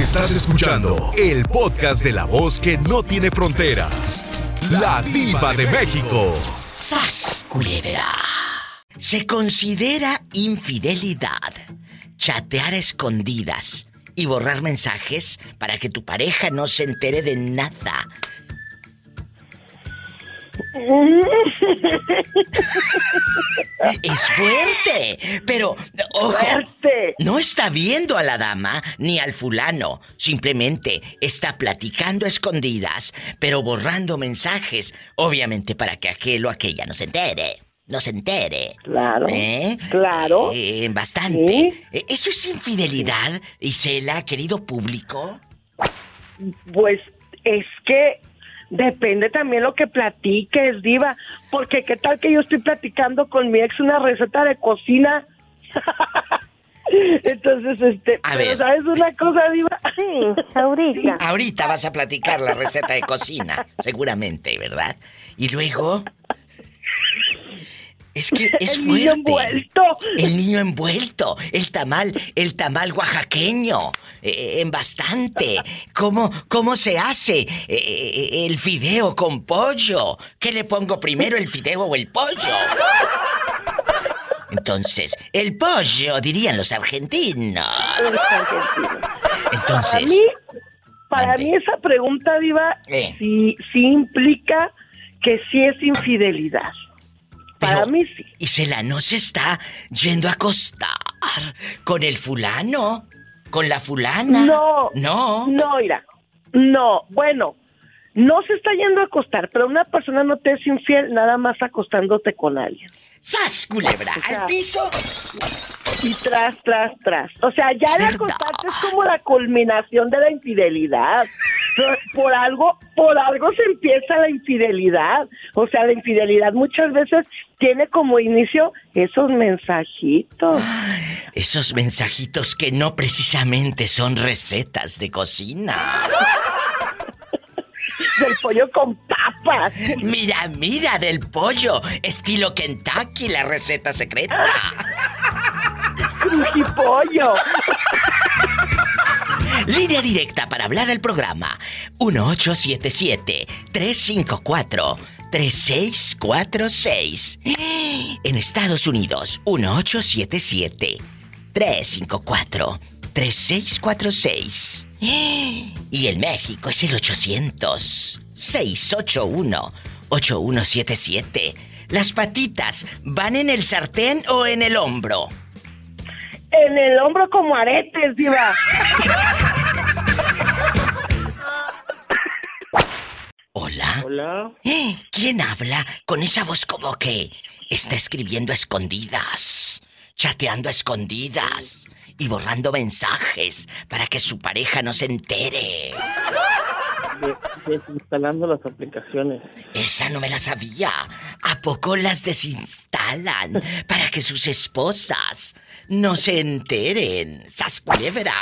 Estás escuchando el podcast de la voz que no tiene fronteras. La diva de México. ¡Sas, culebra! Se considera infidelidad chatear a escondidas y borrar mensajes para que tu pareja no se entere de nada. Es fuerte, pero ojo, Fuerte. no está viendo a la dama ni al fulano, simplemente está platicando a escondidas, pero borrando mensajes, obviamente para que aquel o aquella no se entere. No se entere. Claro. ¿Eh? Claro. Eh, bastante. Sí. Eh, ¿Eso es infidelidad, Isela, querido público? Pues es que depende también lo que platiques, diva, porque qué tal que yo estoy platicando con mi ex una receta de cocina. Entonces, este, A pero ver. ¿sabes una cosa, diva? Sí, ahorita. Ahorita vas a platicar la receta de cocina, seguramente, ¿verdad? Y luego... Es que es El fuerte. niño envuelto. El niño envuelto, el tamal, el tamal oaxaqueño, eh, en bastante. ¿Cómo, cómo se hace eh, eh, el fideo con pollo? ¿Qué le pongo primero, el fideo o el pollo? Entonces, el pollo, dirían los argentinos. Entonces, Para mí, para Mande. mí esa pregunta, diva, Eh. sí, sí implica que sí es infidelidad. Para mí sí. Isela no se está yendo a acostar con el fulano, con la fulana. No. No. No, mira. No, bueno, no se está yendo a acostar, pero una persona no te es infiel nada más acostándote con alguien. ¡Sas, culebra! O sea, ¡Al piso! Y tras, tras, tras. O sea, ya verdad. acostarte es como la culminación de la infidelidad. Por, por algo, por algo se empieza la infidelidad. O sea, la infidelidad muchas veces tiene como inicio esos mensajitos. Esos mensajitos que no precisamente son recetas de cocina. Del pollo con papas. Mira, mira, del pollo, estilo Kentucky, la receta secreta. Crujipollo. Línea directa para hablar al programa. 1877-354-3646. En Estados Unidos, 1877-354-3646. Y en México es el 800-681-8177. ¿Las patitas van en el sartén o en el hombro? En el hombro como aretes, diva. Hola. Hola. Eh, ¿Quién habla con esa voz como que está escribiendo a escondidas, chateando a escondidas y borrando mensajes para que su pareja no se entere? desinstalando las aplicaciones. Esa no me la sabía. ¿A poco las desinstalan para que sus esposas no se enteren? ¡Sas culebra!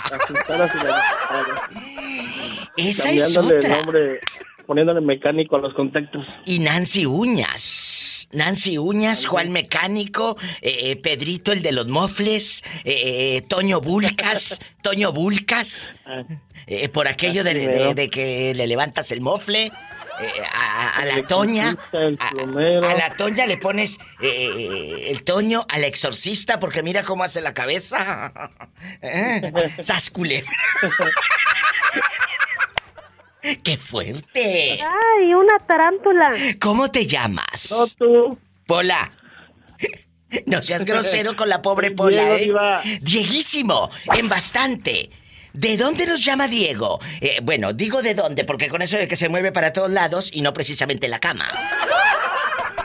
Esa es el otra. nombre, poniéndole mecánico a los contactos. Y Nancy Uñas. Nancy Uñas, Juan Mecánico, eh, eh, Pedrito el de los mofles, eh, eh, Toño Bulcas, Toño Bulcas, Ah, eh, por aquello de, que le levantas el mofle. a, a- a la Toña, a, la Toña le pones el Toño al exorcista porque mira cómo hace la cabeza. ¿Eh? ¡Qué fuerte! ¡Ay, una tarántula! ¿Cómo te llamas? No tú. Pola. No seas grosero con la pobre Diego, Pola, ¿eh? Dieguísimo, en bastante. ¿De dónde nos llama Diego? Eh, bueno, digo de dónde, porque con eso de que se mueve para todos lados y no precisamente la cama.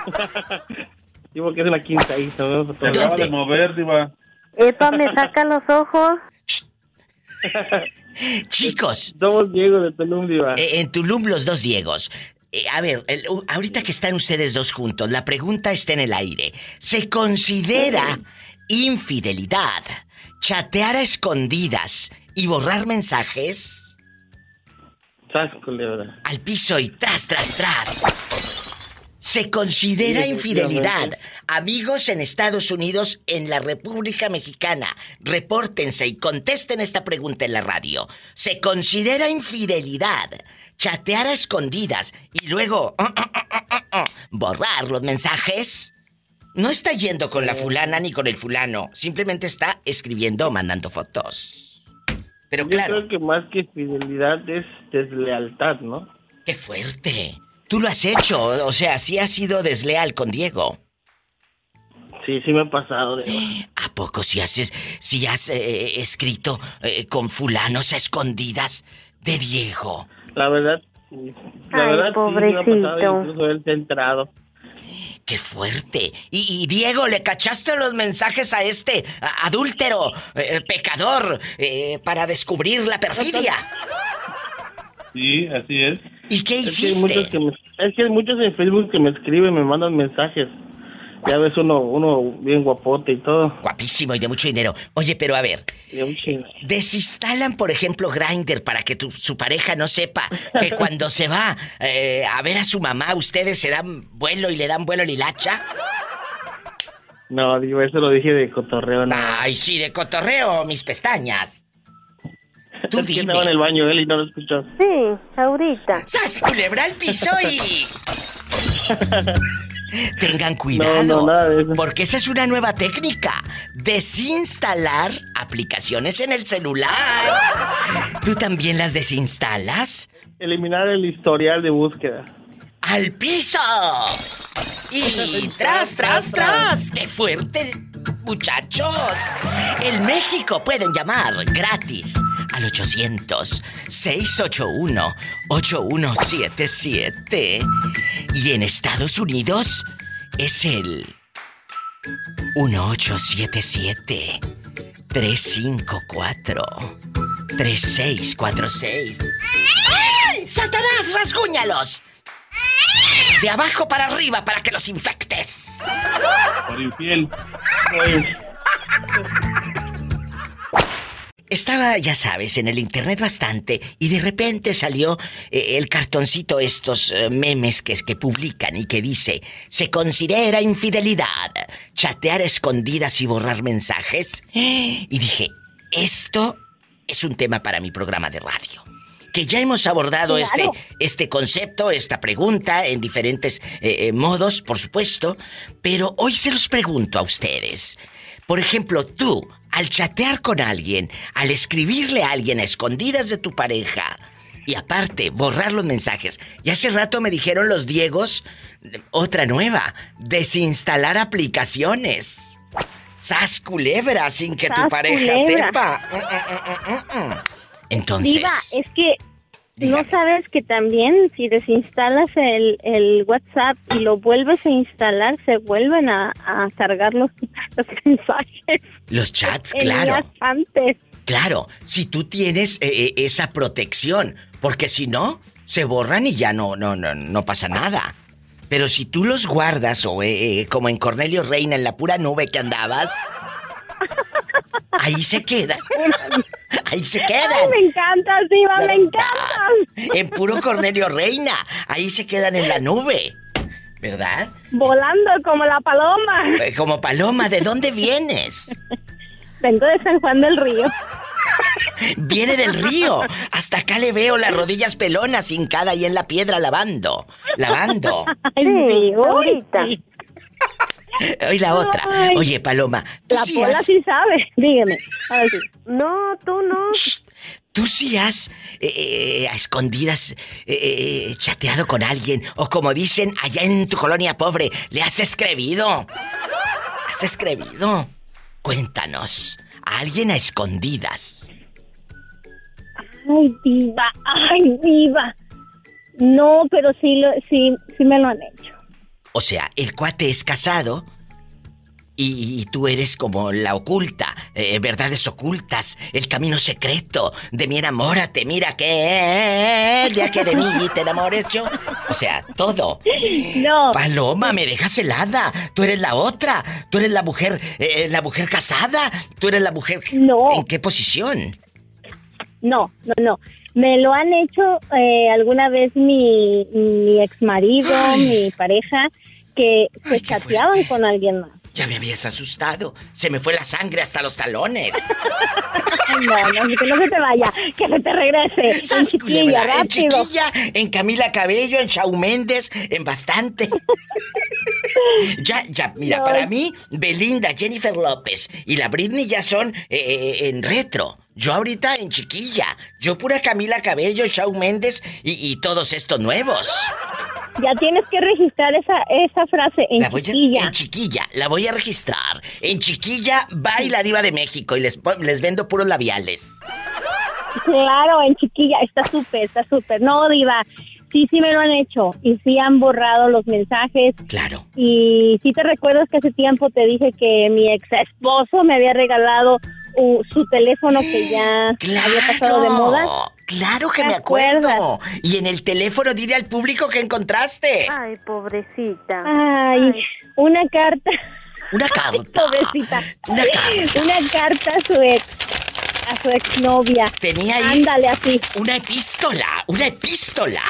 Sí, porque es la quinta hija. ¿no? Se acaba de mover, Diva. Epa, me saca los ojos. Chicos, Somos Diego de Tulum, Diva. eh, en Tulum los dos Diegos. Eh, a ver, el- ahorita que están ustedes dos juntos, la pregunta está en el aire. ¿Se considera infidelidad chatear a escondidas y borrar mensajes? Al piso y tras, tras, tras. Se considera Sí, infidelidad. Amigos en Estados Unidos, en la República Mexicana, repórtense y contesten esta pregunta en la radio. ¿Se considera infidelidad chatear a escondidas y luego borrar los mensajes? No está yendo con la fulana ni con el fulano, simplemente está escribiendo o mandando fotos. Pero Yo claro, creo que más que fidelidad es deslealtad, ¿no? qué fuerte. Tú lo has hecho, o sea, sí has sido desleal con Diego. Sí, sí me ha pasado. De... ¿A poco si has, si has eh, escrito eh, con fulanos a escondidas de Diego? La verdad, sí. la Ay, verdad sí me ha pobrecito. pasado, incluso él se ha enterado. ¡Qué fuerte! Y, y, Diego, ¿le cachaste los mensajes a este a- adúltero, eh, pecador, eh, para descubrir la perfidia? Sí, así es. ¿Y qué Es que, hay muchos hiciste? que me- es que hay muchos en Facebook que me escriben, me mandan mensajes. Ya ves uno, uno bien guapote y todo. Guapísimo y de mucho dinero. Oye, pero a ver, un chingo. desinstalan, por ejemplo, Grinder para que tu- su pareja no sepa que cuando se va eh, a ver a su mamá, ustedes se dan vuelo y le dan vuelo a la hilacha. No, digo, eso lo dije de cotorreo. No. Ay, sí, de cotorreo, mis pestañas. Tú dime. estaba en el baño él y no lo escuchó. Sí, ahorita. ¡Sas, culebra al piso y... Tengan cuidado. No, no, nada de eso. Porque esa es una nueva técnica. Desinstalar aplicaciones en el celular. ¿Tú también las desinstalas? Eliminar el historial de búsqueda. ¡Al piso! Y tras, tras, tras. ¡Qué fuerte, muchachos! En México pueden llamar gratis al 800-681-8177. Y en Estados Unidos es el 1877-354-3646. ¡Ay! ¡Satanás, rasguñalos! De abajo para arriba para que los infectes. Por infiel. Pues, Estaba, ya sabes, en el internet bastante y de repente salió eh, el cartoncito estos eh, memes que, que publican y que dice, se considera infidelidad chatear escondidas y borrar mensajes. Y dije, esto es un tema para mi programa de radio. Que ya hemos abordado Claro. este, este concepto, esta pregunta en diferentes eh, eh, modos, por supuesto, pero hoy se los pregunto a ustedes. Por ejemplo, tú, al chatear con alguien, al escribirle a alguien a escondidas de tu pareja, y aparte, borrar los mensajes. Y hace rato me dijeron los Diegos, otra nueva, desinstalar aplicaciones. Sas culebra sin que tu pareja culebra. sepa. Entonces. Diva, es que Dígame. no sabes que también si desinstalas el, el WhatsApp y lo vuelves a instalar, se vuelven a, a cargar los, los mensajes. Los chats, claro. tenías antes. Claro, si tú tienes eh, eh, esa protección, porque si no, se borran y ya no, no, no, no pasa nada. Pero si tú los guardas, o eh, eh, como en Cornelio Reina, en la pura nube que andabas, ahí se quedan. Ahí se Ay, quedan. me encantas, Diva, me encantas. En puro Cornelio Reina. Ahí se quedan en la nube. ¿Verdad? Volando como la paloma. Eh, Como paloma, ¿de dónde vienes? Vengo de San Juan del Río. Viene del río. Hasta acá le veo las rodillas pelonas hincada ahí en la piedra lavando. Lavando. Ay, Sí, ahorita. Oye, la otra. Ay. Oye, Paloma, tú La sí pola has... sí sabe. Dígame. Sí. No, tú no. Shh, Tú sí has eh, eh, a escondidas eh, eh, chateado con alguien. O como dicen allá en tu colonia pobre, le has escribido. ¿Has escribido? Cuéntanos. A alguien a escondidas. Ay, diva, ay, diva. No, pero sí, lo, sí, sí me lo han hecho. O sea, el cuate es casado y, y tú eres como la oculta, eh, verdades ocultas, el camino secreto de mi enamórate, mira que el día que de mí te enamores yo. O sea, todo. No, Paloma, me dejas helada. Tú eres la otra. Tú eres la mujer, eh, la mujer casada. Tú eres la mujer. No. ¿En qué posición? No, no, no. Me lo han hecho eh, alguna vez mi, mi ex marido, mi pareja, que se Ay, qué chateaban con alguien más. Ya me habías asustado. Se me fue la sangre hasta los talones. No, no, que no se te vaya, que se te regrese. En ¡Sas, chiquilla! En. Chiquilla, en Camila Cabello, en Shawn Méndez, en bastante. ya, ya, mira, No. para mí, Belinda, Jennifer López y la Britney ya son eh, eh, en retro. Yo ahorita en chiquilla. Yo pura Camila Cabello, Shawn Méndez y, y todos estos nuevos. Ya tienes que registrar esa, esa frase en La voy a- chiquilla. en chiquilla, la voy a registrar. En chiquilla, va y la diva de México y les, les vendo puros labiales. Claro, en chiquilla, está súper, está súper. No, diva, sí, sí me lo han hecho y sí han borrado los mensajes. Claro. Y sí te recuerdas que hace tiempo te dije que mi ex esposo me había regalado uh, su teléfono que ya había pasado de moda. Claro que ¿Te me acuerdo. acuerdas? Y en el teléfono dile al público que encontraste. Ay, pobrecita. Ay, una carta. Una Ay, carta. pobrecita. Una carta. Una carta a su ex, a su exnovia. Tenía ahí Ándale así. una epístola, una epístola.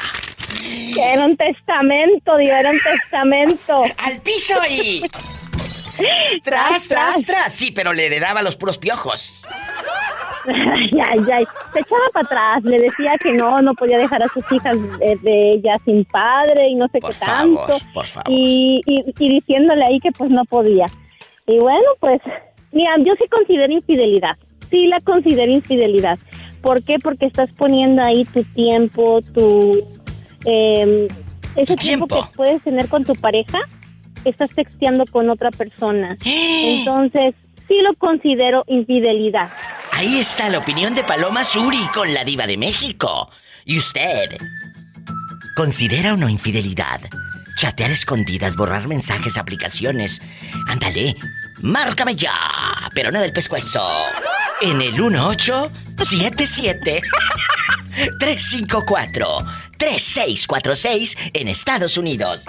Que era un testamento, digo, era un testamento. Al piso ahí. Tras, tras, tras. Sí, pero le heredaba los puros piojos. Ay, ay, ay. Se echaba para atrás, le decía que no, no podía dejar a sus hijas de, de ella sin padre y no sé Por qué favor, tanto. por favor. Y, y, y diciéndole ahí que pues no podía. Y bueno, pues, mira, yo sí considero infidelidad. Sí la considero infidelidad. ¿Por qué? Porque estás poniendo ahí tu tiempo, tu... eh, ese tiempo tiempo. que puedes tener con tu pareja, estás texteando con otra persona. Entonces, sí lo considero infidelidad. Ahí está la opinión de Paloma Suri con la diva de México. ¿Y usted? ¿Considera o no infidelidad? Chatear escondidas, borrar mensajes, aplicaciones. Ándale, márcame ya, pero no del pescuezo. En el 1877 354 3646 en Estados Unidos.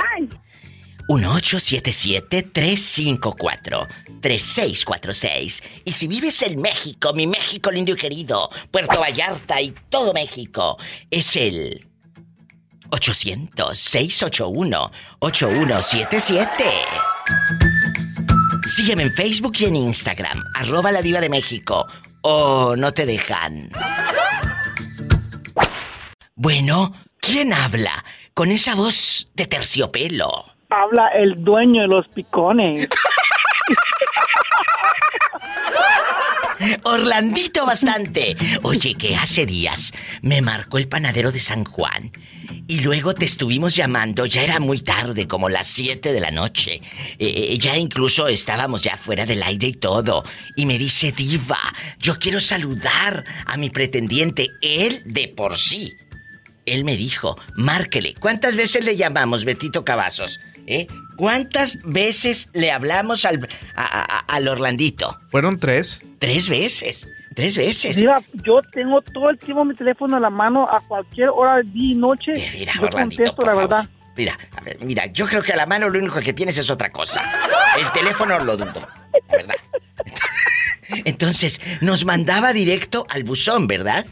1877-354-3646. Y si vives en México, mi México lindo y querido, Puerto Vallarta y todo México, es el 800-681-8177. Sígueme en Facebook y en Instagram, arroba la diva de México. O no te dejan. Bueno, ¿quién habla con esa voz de terciopelo? Habla el dueño de los picones. Orlandito bastante. Oye, que hace días me marcó el panadero de San Juan. Y luego te estuvimos llamando, ya era muy tarde, como las 7 de la noche. Eh, eh, ya incluso estábamos ya fuera del aire y todo. Y me dice, diva, yo quiero saludar a mi pretendiente, él de por sí. Él me dijo, márquele. ¿Cuántas veces le llamamos, Betito Cavazos? ¿Eh? ¿Cuántas veces le hablamos al, a- a- al Orlandito? Fueron tres. Tres veces. Tres veces. Mira, yo tengo todo el tiempo mi teléfono en la mano a cualquier hora, día y noche. Mira, yo Orlandito, contesto por la favor. verdad. Mira, a ver, mira, yo creo que a la mano lo único que tienes es otra cosa. El teléfono lo dudo, ¿verdad? Entonces, nos mandaba directo al buzón, ¿verdad?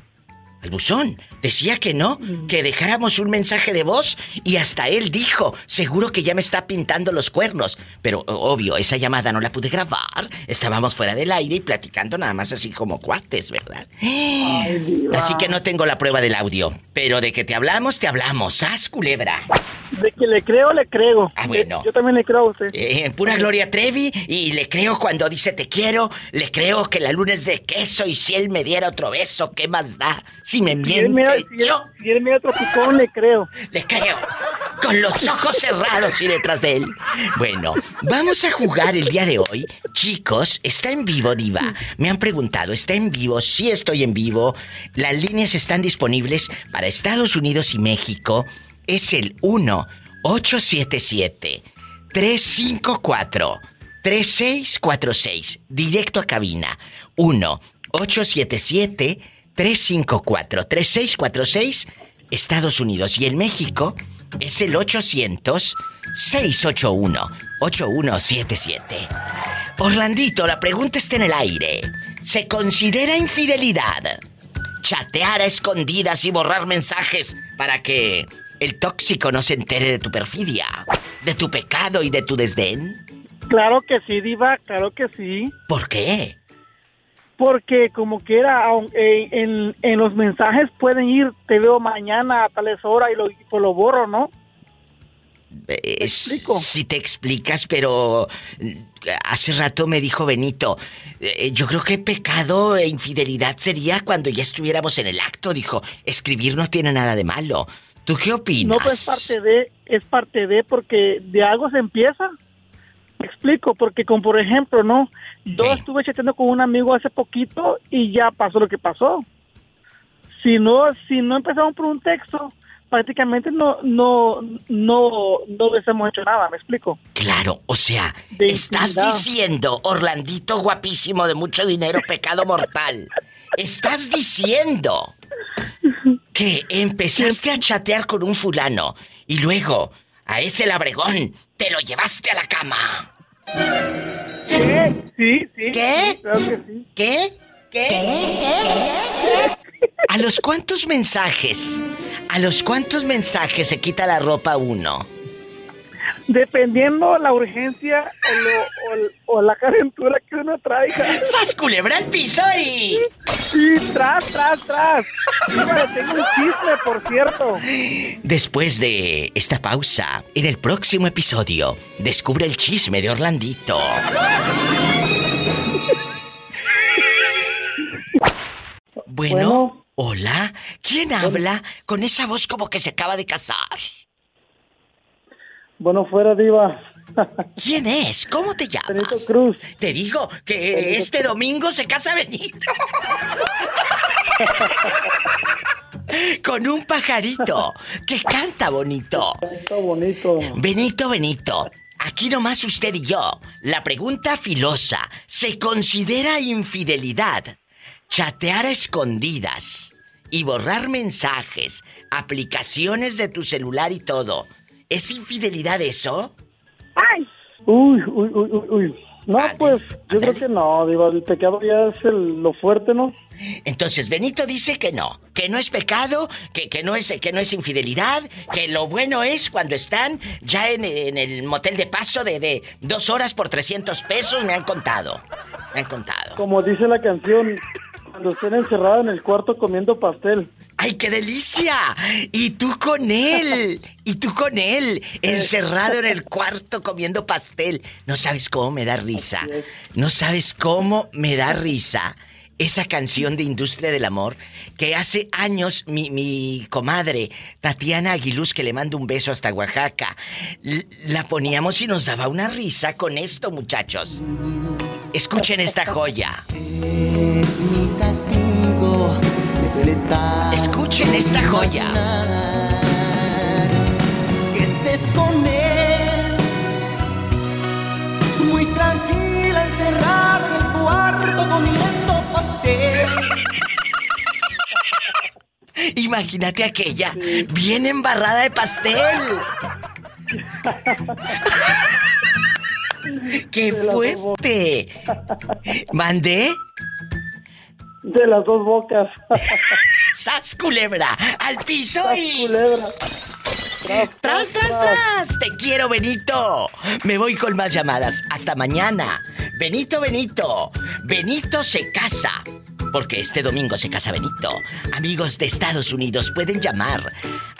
Al buzón. Decía que no, que dejáramos un mensaje de voz y hasta él dijo, seguro que ya me está pintando los cuernos. Pero obvio, esa llamada no la pude grabar. Estábamos fuera del aire y platicando nada más así como cuates, ¿verdad? Así que no tengo la prueba del audio. Pero de que te hablamos, te hablamos. ¡Sas, culebra! De que le creo, le creo. Ah, bueno. Yo también le creo a usted. Eh, en pura Gloria Trevi y le creo cuando dice te quiero, le creo que la luna es de queso y si él me diera otro beso, ¿qué más da? Si me miente, yo él me picón, le creo. le creo. Con los ojos cerrados y detrás de él. Bueno, vamos a jugar el día de hoy. Chicos, está en vivo, Diva. Me han preguntado, ¿está en vivo? Sí estoy en vivo. Las líneas están disponibles para Estados Unidos y México. Es el 1-877-354-3646. Directo a cabina. 1-877-354-3646. Estados Unidos y en México es el 800-681-8177. Orlandito, la pregunta está en el aire. ¿Se considera infidelidad chatear a escondidas y borrar mensajes para que el tóxico no se entere de tu perfidia, de tu pecado y de tu desdén? Claro que sí, Diva, claro que sí. ¿Por qué? Porque como quiera, aun- eh, en, en los mensajes pueden ir, te veo mañana a tales horas y lo, pues lo borro, ¿no? Es- explico? Si te explicas, pero mm, hace rato me dijo Benito, eh, yo creo que pecado e infidelidad sería cuando ya estuviéramos en el acto, dijo, escribir no tiene nada de malo. ¿Tú qué opinas? No, pues es parte de, es parte de, porque de algo se empieza. Me explico, porque como por ejemplo, ¿no? Yo estuve chateando con un amigo hace poquito y ya pasó lo que pasó. Si no, si no empezamos por un texto, prácticamente no, no, no, no hubiésemos hecho nada, ¿me explico? Claro, o sea, De estás intimidad. diciendo, Orlandito guapísimo de mucho dinero, pecado mortal. Estás diciendo que empezaste a chatear con un fulano y luego a ese labregón te lo llevaste a la cama. ¿Qué? Sí, sí. ¿Qué? sí, claro que sí. ¿Qué? ¿Qué? ¿A los cuántos mensajes? ¿A los cuántos mensajes se quita la ropa uno? Dependiendo la urgencia o, lo- o- o la calentura que uno traiga. ¡Sas culebra al piso y... Sí, tras, tras, tras. Mira, tengo un chisme, por cierto. Después de esta pausa, en el próximo episodio, descubre el chisme de Orlandito. Bueno, Bueno. hola, ¿quién habla con esa voz como que se acaba de casar? Bueno, fuera, Diva. ¿Quién es? ¿Cómo te llamas? Benito Cruz. Te digo que este domingo se casa Benito. Con un pajarito que canta bonito. Está bonito. Benito, Benito. Aquí nomás usted y yo. La pregunta filosa. ¿Se considera infidelidad chatear a escondidas y borrar mensajes, aplicaciones de tu celular y todo? ¿Es infidelidad eso? Uy, uy, uy, uy, uy. No, pues, yo creo que no, Diva. El pecado ya es el- lo fuerte, ¿no? Entonces Benito dice que no, que no es pecado, que, que no es que no es infidelidad, que lo bueno es cuando están ya en, en el motel de paso de, de dos horas por 300 pesos, me han contado, me han contado. Como dice la canción, cuando estén encerrados en el cuarto comiendo pastel. ¡Ay, qué delicia! Y tú con él, y tú con él, encerrado en el cuarto comiendo pastel. No sabes cómo me da risa, no sabes cómo me da risa esa canción de Industria del Amor que hace años mi, mi comadre Tatiana Aguiluz, que le mando un beso hasta Oaxaca, la poníamos y nos daba una risa con esto, muchachos. Escuchen esta joya. Es mi castigo Escuchen esta joya. Que estés con él Muy tranquila, encerrada en el cuarto comiendo Imagínate aquella, bien embarrada de pastel. ¡Qué fuerte! ¿Mandé? De las dos bocas. ¡Sas culebra! ¡Al piso y... Culebra. ¡Tras, tras, tras! ¡Te quiero, Benito! Me voy con más llamadas. Hasta mañana. Benito, Benito. Benito se casa. Porque este domingo se casa Benito. Amigos de Estados Unidos pueden llamar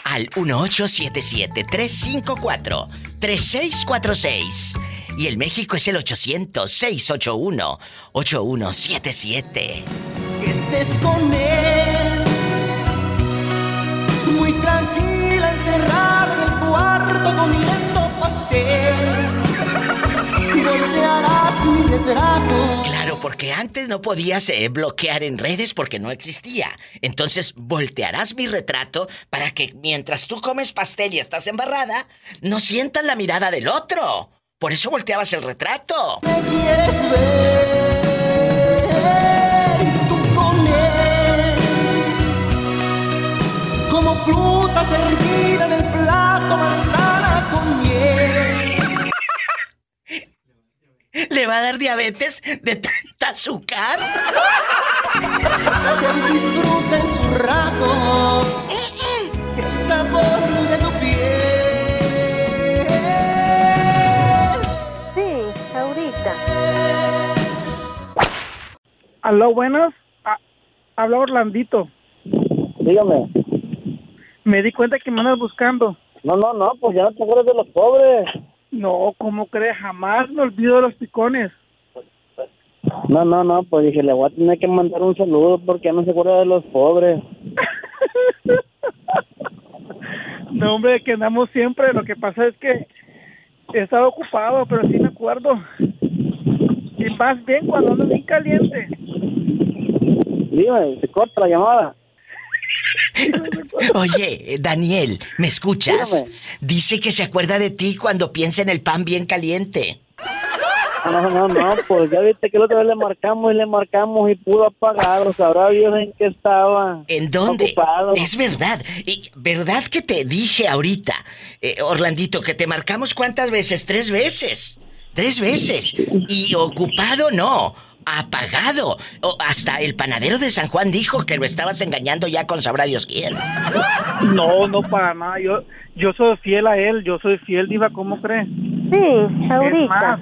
al 1877-354-3646. Y el México es el 800-681-8177. Que estés con él Muy tranquila, encerrada en el cuarto comiendo Voltearás mi retrato Claro, porque antes no podías eh, bloquear en redes porque no existía. Entonces voltearás mi retrato para que mientras tú comes pastel y estás embarrada, no sientas la mirada del otro. Por eso volteabas el retrato. me quieres ver y tú con él como fruta servida en el plato manzana ¿Le va a dar diabetes de tanta azúcar? Que él disfrute su rato. El sabor de tu piel. Sí, ahorita. Aló, buenas. Ah, habla Orlandito. Dígame. Me di cuenta que me andas buscando. No, no, no, pues ya no te acuerdas de los pobres. No, ¿cómo crees? Jamás me olvido de los picones. No, no, no, pues dije, le voy a tener que mandar un saludo porque ya no se acuerda de los pobres. No, hombre, que andamos siempre. Lo que pasa es que he estado ocupado, pero sí me acuerdo. Y más bien cuando ando bien caliente. Dime, se corta la llamada. Oye, Daniel, ¿me escuchas? Dígame. Dice que se acuerda de ti cuando piensa en el pan bien caliente. No, no, no, pues ya viste que la otra vez le marcamos y le marcamos y pudo apagado. Sabrá Dios en qué estaba. ¿En dónde? Ocupado. Es verdad. Y verdad que te dije ahorita, eh, Orlandito, que te marcamos cuántas veces? Tres veces. Tres veces. Y ocupado no. Apagado. O hasta el panadero de San Juan dijo que lo estabas engañando ya con sabrá Dios quién. No, no para nada. Yo, yo soy fiel a él. Yo soy fiel, Diva, ¿cómo crees? Sí, Es ahorita. más,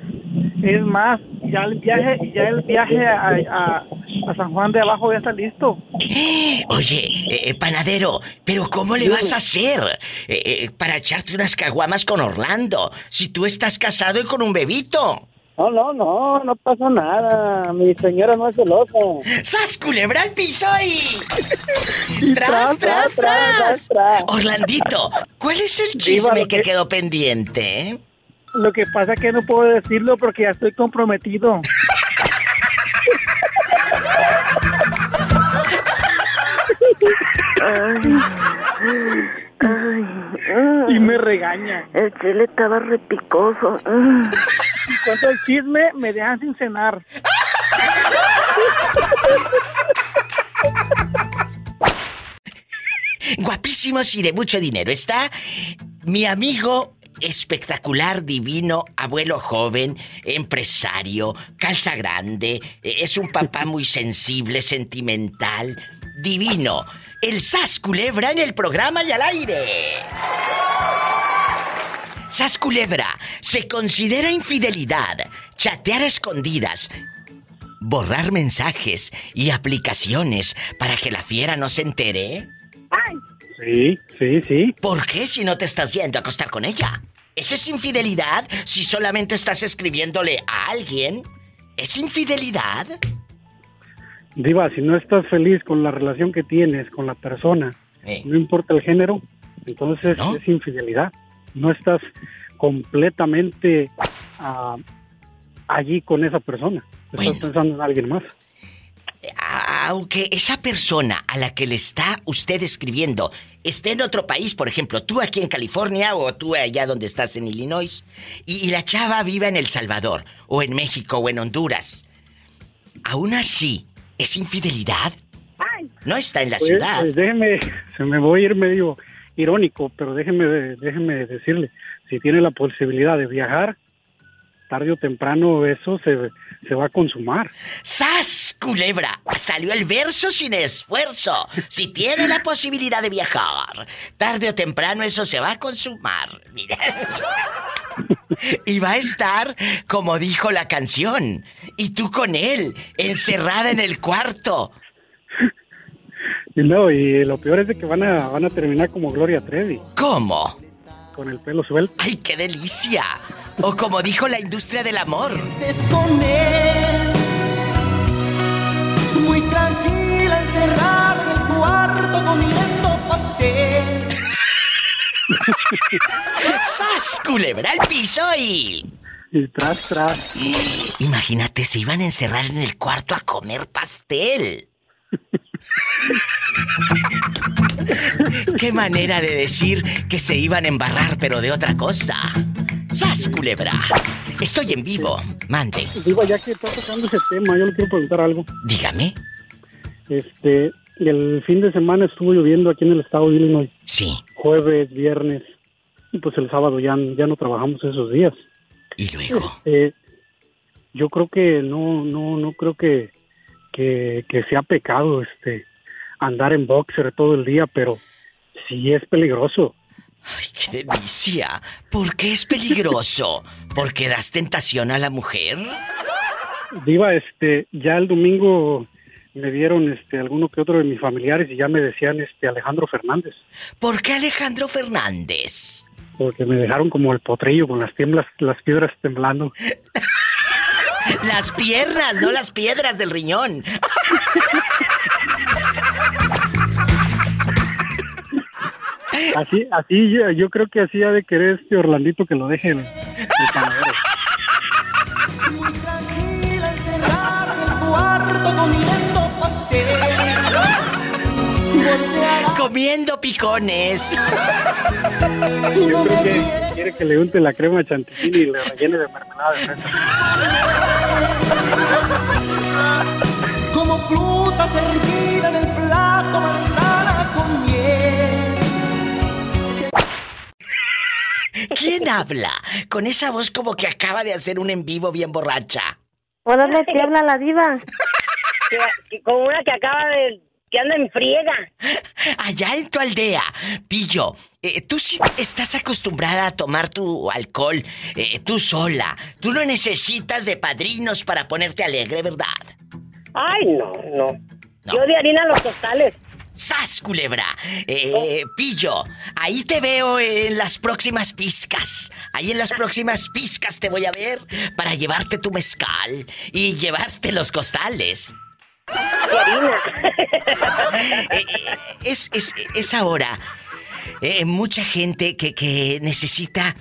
es más, ya el viaje, ya el viaje a, a, a San Juan de abajo ya está listo. Oye, eh, eh, panadero, pero ¿cómo le vas a hacer eh, eh, para echarte unas caguamas con Orlando si tú estás casado y con un bebito? No, no, no, no pasa nada. Mi señora no es celosa. ¡Sas, culebra al piso y... tras, ¡Tras, tras, tras, tras, tras! tras. Orlandito, ¿cuál es el chisme que- quedó pendiente? Lo que pasa es que no puedo decirlo porque ya estoy comprometido. Y me regaña. El chile estaba repicoso. Y cuando el chisme me dejan sin cenar. Guapísimos y de mucho dinero. Está mi amigo espectacular, divino, abuelo joven, empresario, calza grande, eh, es un papá muy sensible, sentimental, divino. El Sas Culebra en el programa y al aire. Sas Culebra, se considera infidelidad, chatear a escondidas, borrar mensajes y aplicaciones para que la fiera no se entere. Sí, sí, sí. ¿Por qué si no te estás yendo a acostar con ella? ¿Eso es infidelidad si solamente estás escribiéndole a alguien? ¿Es infidelidad? Diva, si no estás feliz con la relación que tienes con la persona, Eh. no importa el género, entonces ¿No? es infidelidad. No estás completamente ah, allí con esa persona. Bueno. Estás pensando en alguien más. Aunque esa persona a la que le está usted escribiendo esté en otro país, por ejemplo, tú aquí en California o tú allá donde estás en Illinois, y, y la chava viva en El Salvador, o en México, o en Honduras, aún así, ¿es infidelidad? No está en la Pues, ciudad. pues déjeme, se me voy a ir medio irónico, pero déjeme, déjeme decirle, si tiene la posibilidad de viajar, tarde o temprano eso se, se va a consumar. ¡Sas, culebra! Salió el verso sin esfuerzo. Si tiene la posibilidad de viajar, tarde o temprano eso se va a consumar. Mira. Y va a estar, como dijo la canción, y tú con él, encerrada en el cuarto. Y no, y lo peor es de que van a, van a terminar como Gloria Trevi, ¿Cómo? con el pelo suelto. ¡Ay, qué delicia! O como dijo la industria del amor. estés con él. Muy tranquila, encerrada en el cuarto comiendo pastel. ¡Sas, culebra al piso y... Y tras, tras. Imagínate, se iban a encerrar en el cuarto a comer pastel. Qué manera de decir que se iban a embarrar, pero de otra cosa. ¡Sas, culebra! Estoy en vivo. Mande. Digo, ya que está tocando ese tema, yo le quiero preguntar algo. Dígame. Este, el fin de semana estuvo lloviendo aquí en el estado de Illinois. Sí. Jueves, viernes. Y pues el sábado ya, ya no trabajamos esos días. ¿Y luego? Eh, yo creo que no, no, no creo que, que, que sea pecado este andar en boxer todo el día, pero sí es peligroso. Ay, qué delicia. ¿Por qué es peligroso? ¿Porque das tentación a la mujer? Diva, este, ya el domingo me dieron este alguno que otro de mis familiares y ya me decían este Alejandro Fernández, ¿Por qué Alejandro Fernández? porque me dejaron como el potrillo con las tiemblas, las piedras temblando. Las piernas, no las piedras del riñón. Así, así yo, creo que así ha de querer este Orlandito que lo deje Comiendo picones. y no me que quieres. quiere que le unte la crema chantilly y le rellene de mermelada de fresa. Como fruta servida en el plato, manzana con miel. ¿Quién habla? Con esa voz como que acaba de hacer un en vivo bien borracha. Órale, te habla la diva. Que- que- como una que acaba de... que anda en friega. Allá en tu aldea, Pillo, eh, tú sí estás acostumbrada a tomar tu alcohol eh, tú sola. Tú no necesitas de padrinos para ponerte alegre, ¿verdad? Ay, no, no. No. Yo de harina los tostales. ¡Sas, culebra! Eh, Pillo, ahí te veo en las próximas pizcas. Ahí en las próximas pizcas te voy a ver para llevarte tu mezcal y llevarte los costales. Eh, eh, es, es, es ahora. eh, mucha gente que, que necesita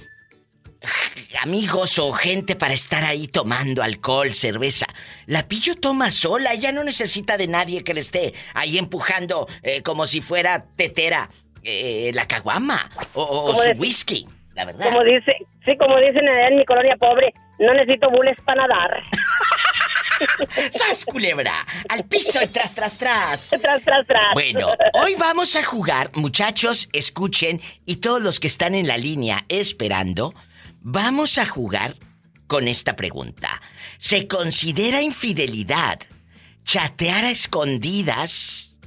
amigos o gente para estar ahí tomando alcohol, cerveza. La pillo toma sola, ella no necesita de nadie que le esté ahí empujando eh, como si fuera tetera eh, la caguama o, su de- whisky, la verdad. Como dice, sí, como dicen en mi colonia pobre, no necesito bules para nadar. ¡Sas, culebra! Al piso y tras, tras, tras. Tras, tras, tras. Bueno, hoy vamos a jugar, muchachos, escuchen, y todos los que están en la línea esperando, vamos a jugar con esta pregunta. ¿Se considera infidelidad chatear a escondidas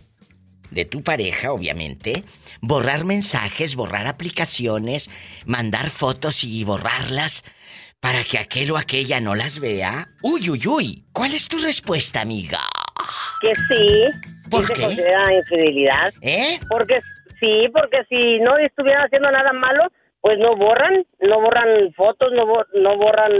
de tu pareja, obviamente? Borrar mensajes, borrar aplicaciones, mandar fotos y borrarlas para que aquel o aquella no las vea. Uy, uy, uy. ¿Cuál es tu respuesta, amiga? Que sí. ¿Por qué? se considera infidelidad. ¿Eh? Porque sí, porque si no estuvieran haciendo nada malo, pues no borran, no borran fotos, no, bo- no borran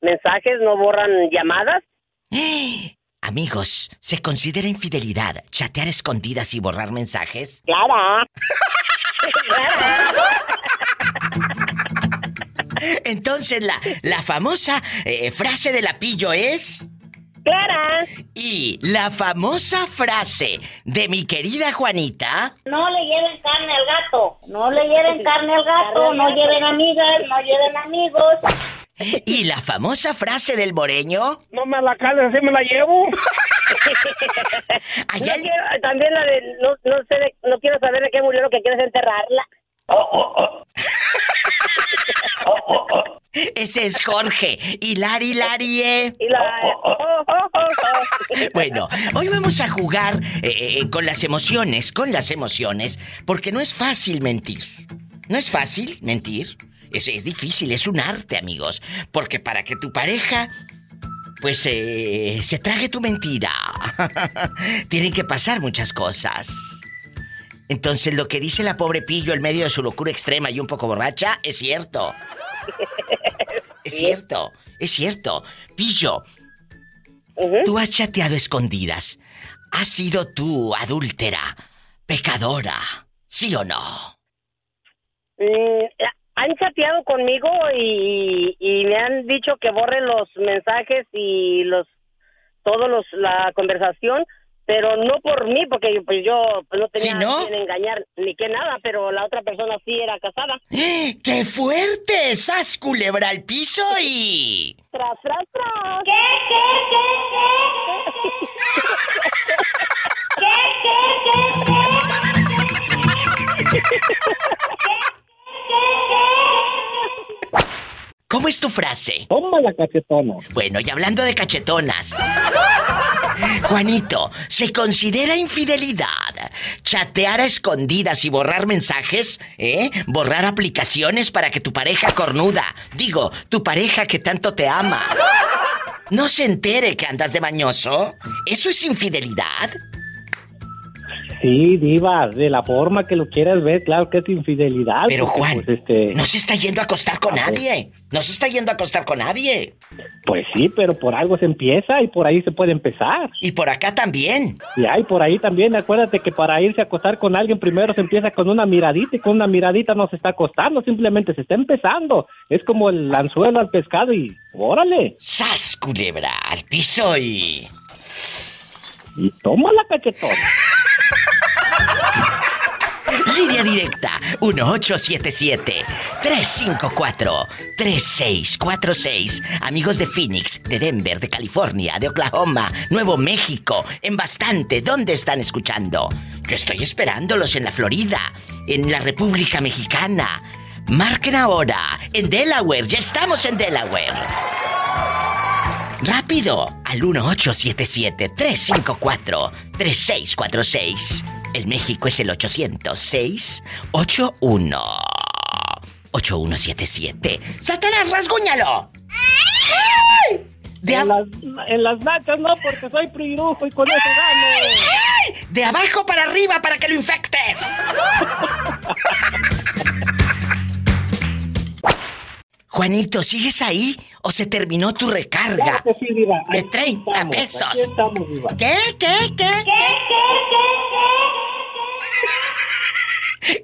mensajes, no borran llamadas. Amigos, ¿se considera infidelidad chatear escondidas y borrar mensajes? Clara. Entonces la, la famosa eh, frase de la pillo es... Clara. Y la famosa frase de mi querida Juanita... No le lleven carne al gato, no le lleven carne al gato, no lleven amigas, no lleven amigos. Y la famosa frase del moreño... No me la cales, así me la llevo. Allá No en- quiero- también la de, no, no sé, de- no quiero saber de qué murió, lo que quieres es enterrarla. Ese es Jorge. Y Lari Larie. Y la... oh, oh. Bueno, hoy vamos a jugar eh, eh, con las emociones, con las emociones, porque no es fácil mentir. No es fácil mentir. Es, es difícil, es un arte, amigos. Porque para que tu pareja, pues, eh, se trague tu mentira, tienen que pasar muchas cosas. Entonces, lo que dice la pobre Pillo en medio de su locura extrema y un poco borracha, es cierto. Es cierto, es cierto. Pillo. Tú has chateado escondidas. ¿Has sido tú adúltera, pecadora? ¿Sí o no? Mm, han chateado conmigo y, y me han dicho que borre los mensajes y los todos los la conversación pero no por mí porque yo, pues yo pues, no tenía ¿Sí, no? quien engañar ni que nada pero la otra persona sí era casada ¡Eh! ¡Qué fuerte! ¡Sas culebra al piso y... tras tras tras ¿Qué, qué, qué, es tu frase? Toma la cachetona. Bueno, y hablando de cachetonas. Juanito, ¿se considera infidelidad chatear a escondidas y borrar mensajes? ¿Eh? Borrar aplicaciones para que tu pareja cornuda, digo, tu pareja que tanto te ama, no se entere que andas de mañoso. ¿Eso es infidelidad? Sí, diva, de la forma que lo quieras ver, claro que es infidelidad. Pero porque, Juan, pues, este, no se está yendo a acostar con nadie. No se está yendo a acostar con nadie. pues sí, pero por algo se empieza y por ahí se puede empezar. Y por acá también. Y hay por ahí también, acuérdate que para irse a acostar con alguien primero se empieza con una miradita y con una miradita no se está acostando, simplemente se está empezando. Es como el anzuelo al pescado y órale. ¡Sas, culebra! Al piso y... Y toma la cachetona. Línea directa 1877-354-3646. Amigos de Phoenix, de Denver, de California, de Oklahoma, Nuevo México, en bastante, ¿dónde están escuchando? Yo estoy esperándolos en la Florida, en la República Mexicana. Marquen ahora, en Delaware, ya estamos en Delaware. Rápido, al 1877-354-3646. El México es el 806-81. 8177. ¡Satanás, rasguñalo! De, En las, en las nachas no, porque soy prirujo y con eso gano. de abajo para arriba para que lo infectes. Juanito, ¿sigues ahí o se terminó tu recarga? Claro que sí, diva. De Aquí 30 estamos, pesos. aquí estamos, diva. ¿Qué? ¿Qué? ¿Qué?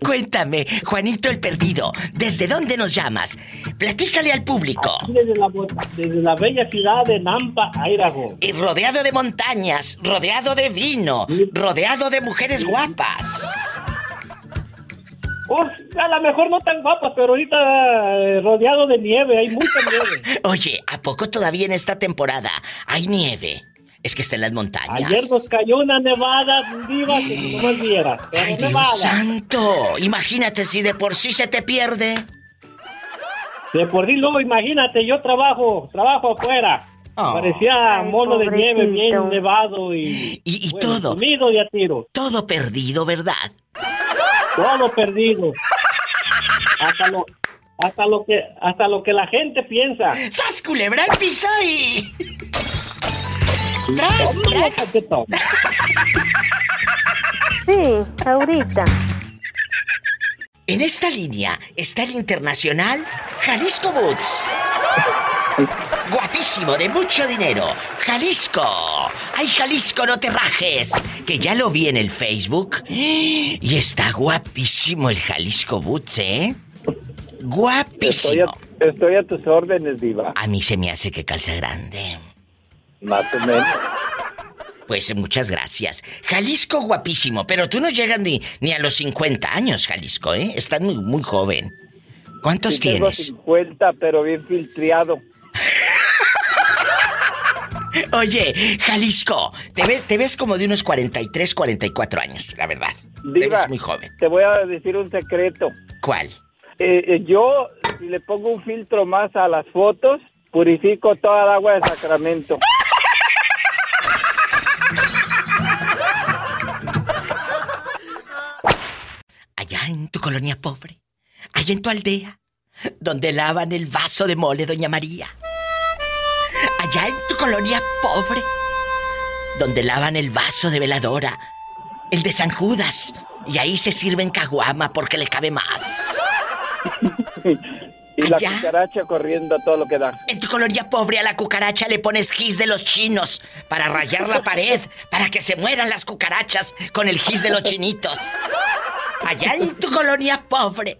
Cuéntame, Juanito el Perdido, ¿desde dónde nos llamas? Platícale al público. Aquí Desde la, bo- desde la bella ciudad de Nampa, Idaho. Y rodeado de montañas, rodeado de vino, rodeado de mujeres guapas. Oh, a lo mejor no tan guapas, pero ahorita eh, rodeado de nieve, hay mucha nieve. Oye, ¿a poco todavía en esta temporada hay nieve? Es que está en las montañas. Ayer nos cayó una nevada diva que no más viera. Pero ¡Ay, Dios nevada. santo! Imagínate si de por sí se te pierde. De por sí, luego imagínate, yo trabajo, trabajo afuera. Oh. Parecía Ay, mono de nieve, bien nevado y... Y, y bueno, todo, Comido y a tiro. todo perdido, ¿verdad? Todo perdido. Hasta lo, hasta lo que, hasta lo que la gente piensa. ¡Sas culebra al piso y... ¡Tras, tras! Sí, ahorita. En esta línea está el internacional Jalisco Boots. Guapísimo, de mucho dinero. Jalisco. Ay, Jalisco, no te rajes. Que ya lo vi en el Facebook. Y está guapísimo el Jalisco Boots, ¿eh? Estoy Guapísimo. a, estoy a tus órdenes, diva. A mí se me hace que calza grande. Más o menos. Pues muchas gracias. Jalisco guapísimo, pero tú no llegas ni, ni a los 50 años, Jalisco, ¿eh? Estás muy, muy joven. ¿Cuántos Sí tengo tienes? 50, pero bien filtriado. Oye, Jalisco, te, ve- te ves como de unos 43, 44 años, la verdad. te Diva, ves muy joven. te voy a decir un secreto. ¿Cuál? Eh, eh, yo, si le pongo un filtro más a las fotos, purifico toda el agua de Sacramento. Allá en tu colonia pobre, allá en tu aldea, donde lavan el vaso de mole, Doña María. Allá en tu colonia pobre, donde lavan el vaso de veladora, el de San Judas, y ahí se sirven caguama porque le cabe más. Y la Allá. cucaracha corriendo a todo lo que da. En tu colonia pobre a la cucaracha le pones gis de los chinos para rayar la pared, para que se mueran las cucarachas con el gis de los chinitos. Allá en tu colonia pobre,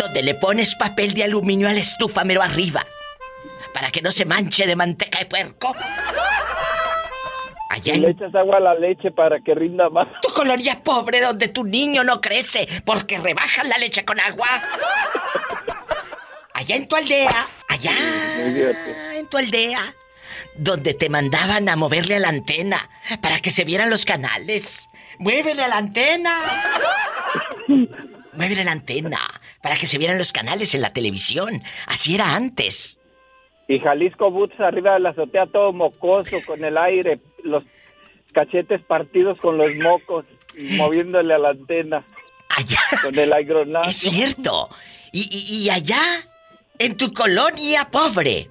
donde le pones papel de aluminio a la estufa mero arriba, para que no se manche de manteca de puerco. Allá Y le en echas agua a la leche para que rinda más. tu colonia pobre donde tu niño no crece porque rebajas la leche con agua. Allá en tu aldea, allá en tu aldea, donde te mandaban a moverle a la antena para que se vieran los canales. ¡Muévele a la antena! Muévele a la antena para que se vieran los canales en la televisión. Así era antes. Y Jalisco Boots arriba de la azotea todo mocoso con el aire, los cachetes partidos con los mocos, moviéndole a la antena. Allá. Con el agronazo. Es cierto. Y, y- y allá, en tu colonia pobre,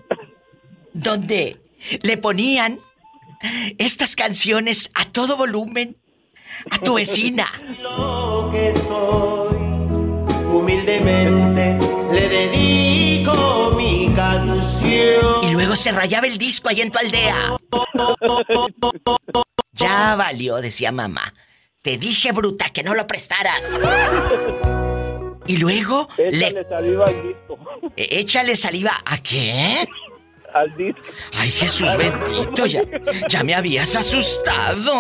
donde le ponían estas canciones a todo volumen a tu vecina. Lo que soy, humildemente le dedico mi canción. Y luego se rayaba el disco ahí en tu aldea. Ya valió, decía mamá. Te dije, bruta, que no lo prestaras. Y luego Échale le... saliva al disco. e- Échale saliva. ¿A qué? Ay, Jesús bendito, ya, ya me habías asustado.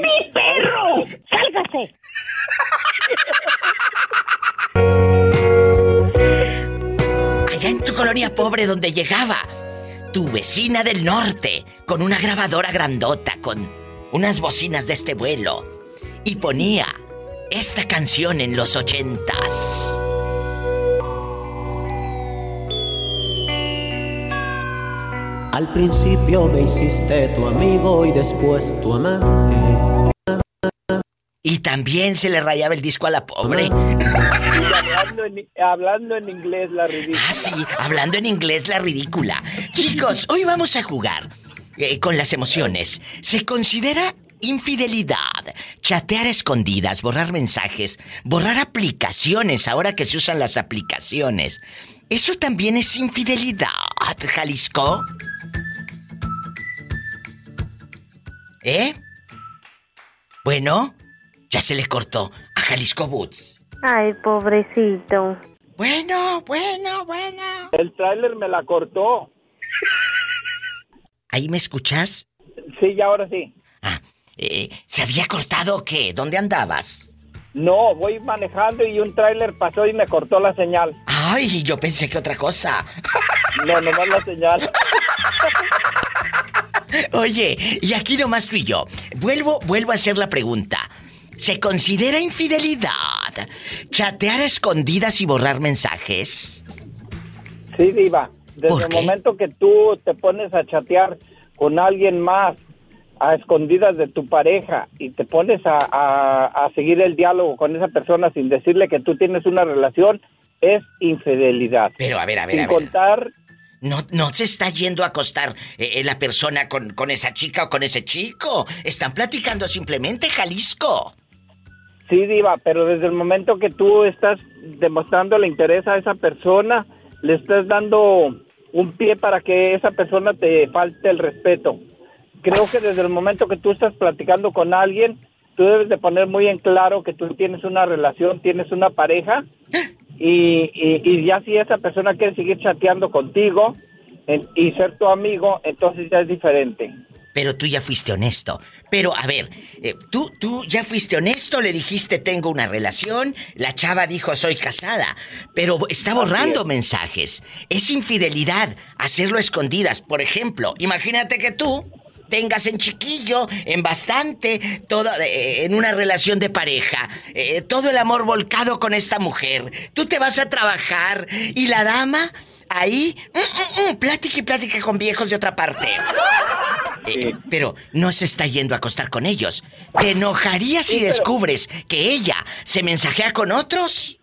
¡Mi perro! ¡Sálgase! Allá en tu colonia pobre donde llegaba tu vecina del norte con una grabadora grandota con unas bocinas de este vuelo y ponía esta canción en los ochentas. Al principio me hiciste tu amigo y después tu amante. Y también se le rayaba el disco a la pobre. Y hablando en, hablando en inglés, la ridícula. Ah, sí, hablando en inglés la ridícula. Chicos, hoy vamos a jugar eh, con las emociones. ¿Se considera infidelidad chatear a escondidas, borrar mensajes, borrar aplicaciones ahora que se usan las aplicaciones? ¿Eso también es infidelidad, Jalisco? ¿Eh? Bueno, ya se le cortó a Jalisco Boots. Ay, pobrecito. Bueno, bueno, bueno. El tráiler me la cortó. ¿Ahí me escuchas? Sí, ya ahora sí. Ah, eh, ¿se había cortado o qué? ¿Dónde andabas? No, voy manejando y un tráiler pasó y me cortó la señal. Ay, yo pensé que otra cosa. No, nomás la señal. Oye, y aquí nomás tú y yo. Vuelvo, vuelvo a hacer la pregunta. ¿Se considera infidelidad chatear a escondidas y borrar mensajes? Sí, Diva. Desde ¿Por el momento que tú te pones a chatear con alguien más a escondidas de tu pareja y te pones a, a- a seguir el diálogo con esa persona sin decirle que tú tienes una relación, es infidelidad. Pero a ver, a ver, sin a ver. contar, No, no se está yendo a acostar eh, eh, la persona con, con esa chica o con ese chico. Están platicando simplemente, Jalisco. sí, Diva, pero desde el momento que tú estás demostrando el interés a esa persona, le estás dando un pie para que esa persona te falte el respeto. Creo que desde el momento que tú estás platicando con alguien, tú debes de poner muy en claro que tú tienes una relación, tienes una pareja y, y- y ya si esa persona quiere seguir chateando contigo en- y ser tu amigo, entonces ya es diferente. Pero tú ya fuiste honesto. Pero a ver, eh, tú, tú ya fuiste honesto, le dijiste tengo una relación, la chava dijo soy casada, pero está borrando mensajes. Es infidelidad hacerlo a escondidas. Por ejemplo, imagínate que tú tengas en chiquillo, en bastante, todo, eh, en una relación de pareja, eh, todo el amor volcado con esta mujer. Tú te vas a trabajar y la dama ahí, mm, mm, mm, plática y plática con viejos de otra parte. Eh, pero no se está yendo a acostar con ellos. ¿Te enojarías si pero- descubres que ella se mensajea con otros?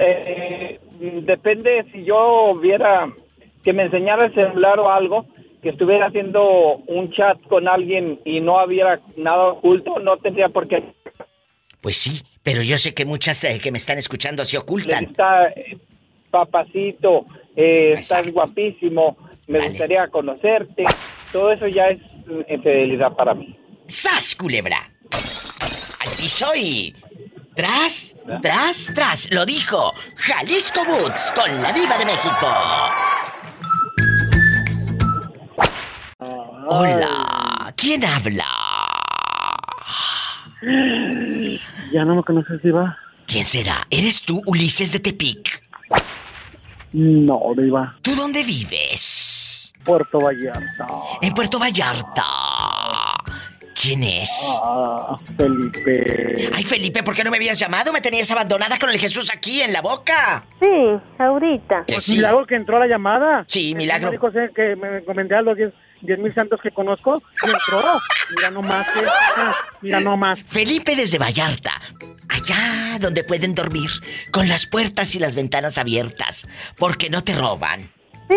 Eh, depende si yo viera que me enseñara el celular o algo, que estuviera haciendo un chat con alguien y no hubiera nada oculto, no tendría por qué. Pues sí, pero yo sé que muchas eh, que me están escuchando se ocultan. está, eh, papacito, eh, estás guapísimo, me gustaría conocerte. Todo eso ya es infidelidad para mí. ¡Sas, culebra! ¡Al piso y... Tras, tras, tras, lo dijo Jalisco Boots con la diva de México. Hola, ¿quién habla? Ya no me conoces, Diva. ¿Quién será? ¿Eres tú, Ulises de Tepic? No, Diva. ¿Tú dónde vives? Puerto Vallarta. En Puerto Vallarta. ¿Quién es? Ah, Felipe. Ay, Felipe, ¿por qué no me habías llamado? Me tenías abandonada con el Jesús aquí en la boca. Sí, ahorita. Que Pues sí. milagro que entró la llamada. Sí, El milagro. médico dijo que me encomendé a los 10 mil santos que conozco y entró. Mira nomás que... ah, Mira nomás. Felipe desde Vallarta. Allá donde pueden dormir, con las puertas y las ventanas abiertas, porque no te roban. Sí,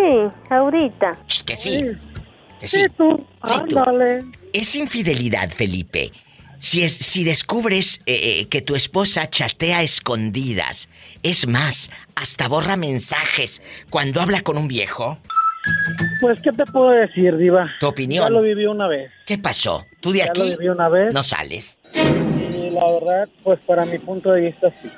ahorita. Ch, Que sí. Que sí. Sí, tú. Sí, tú. Ándale. Es infidelidad, Felipe. Si, es, si descubres eh, eh, que tu esposa chatea a escondidas, es más, hasta borra mensajes cuando habla con un viejo, Pues, ¿qué te puedo decir, Diva? tu opinión. Ya lo viví una vez. ¿Qué pasó? ¿Tú de Ya lo aquí viví una vez. no sales? Y la verdad, pues para mi punto de vista, sí.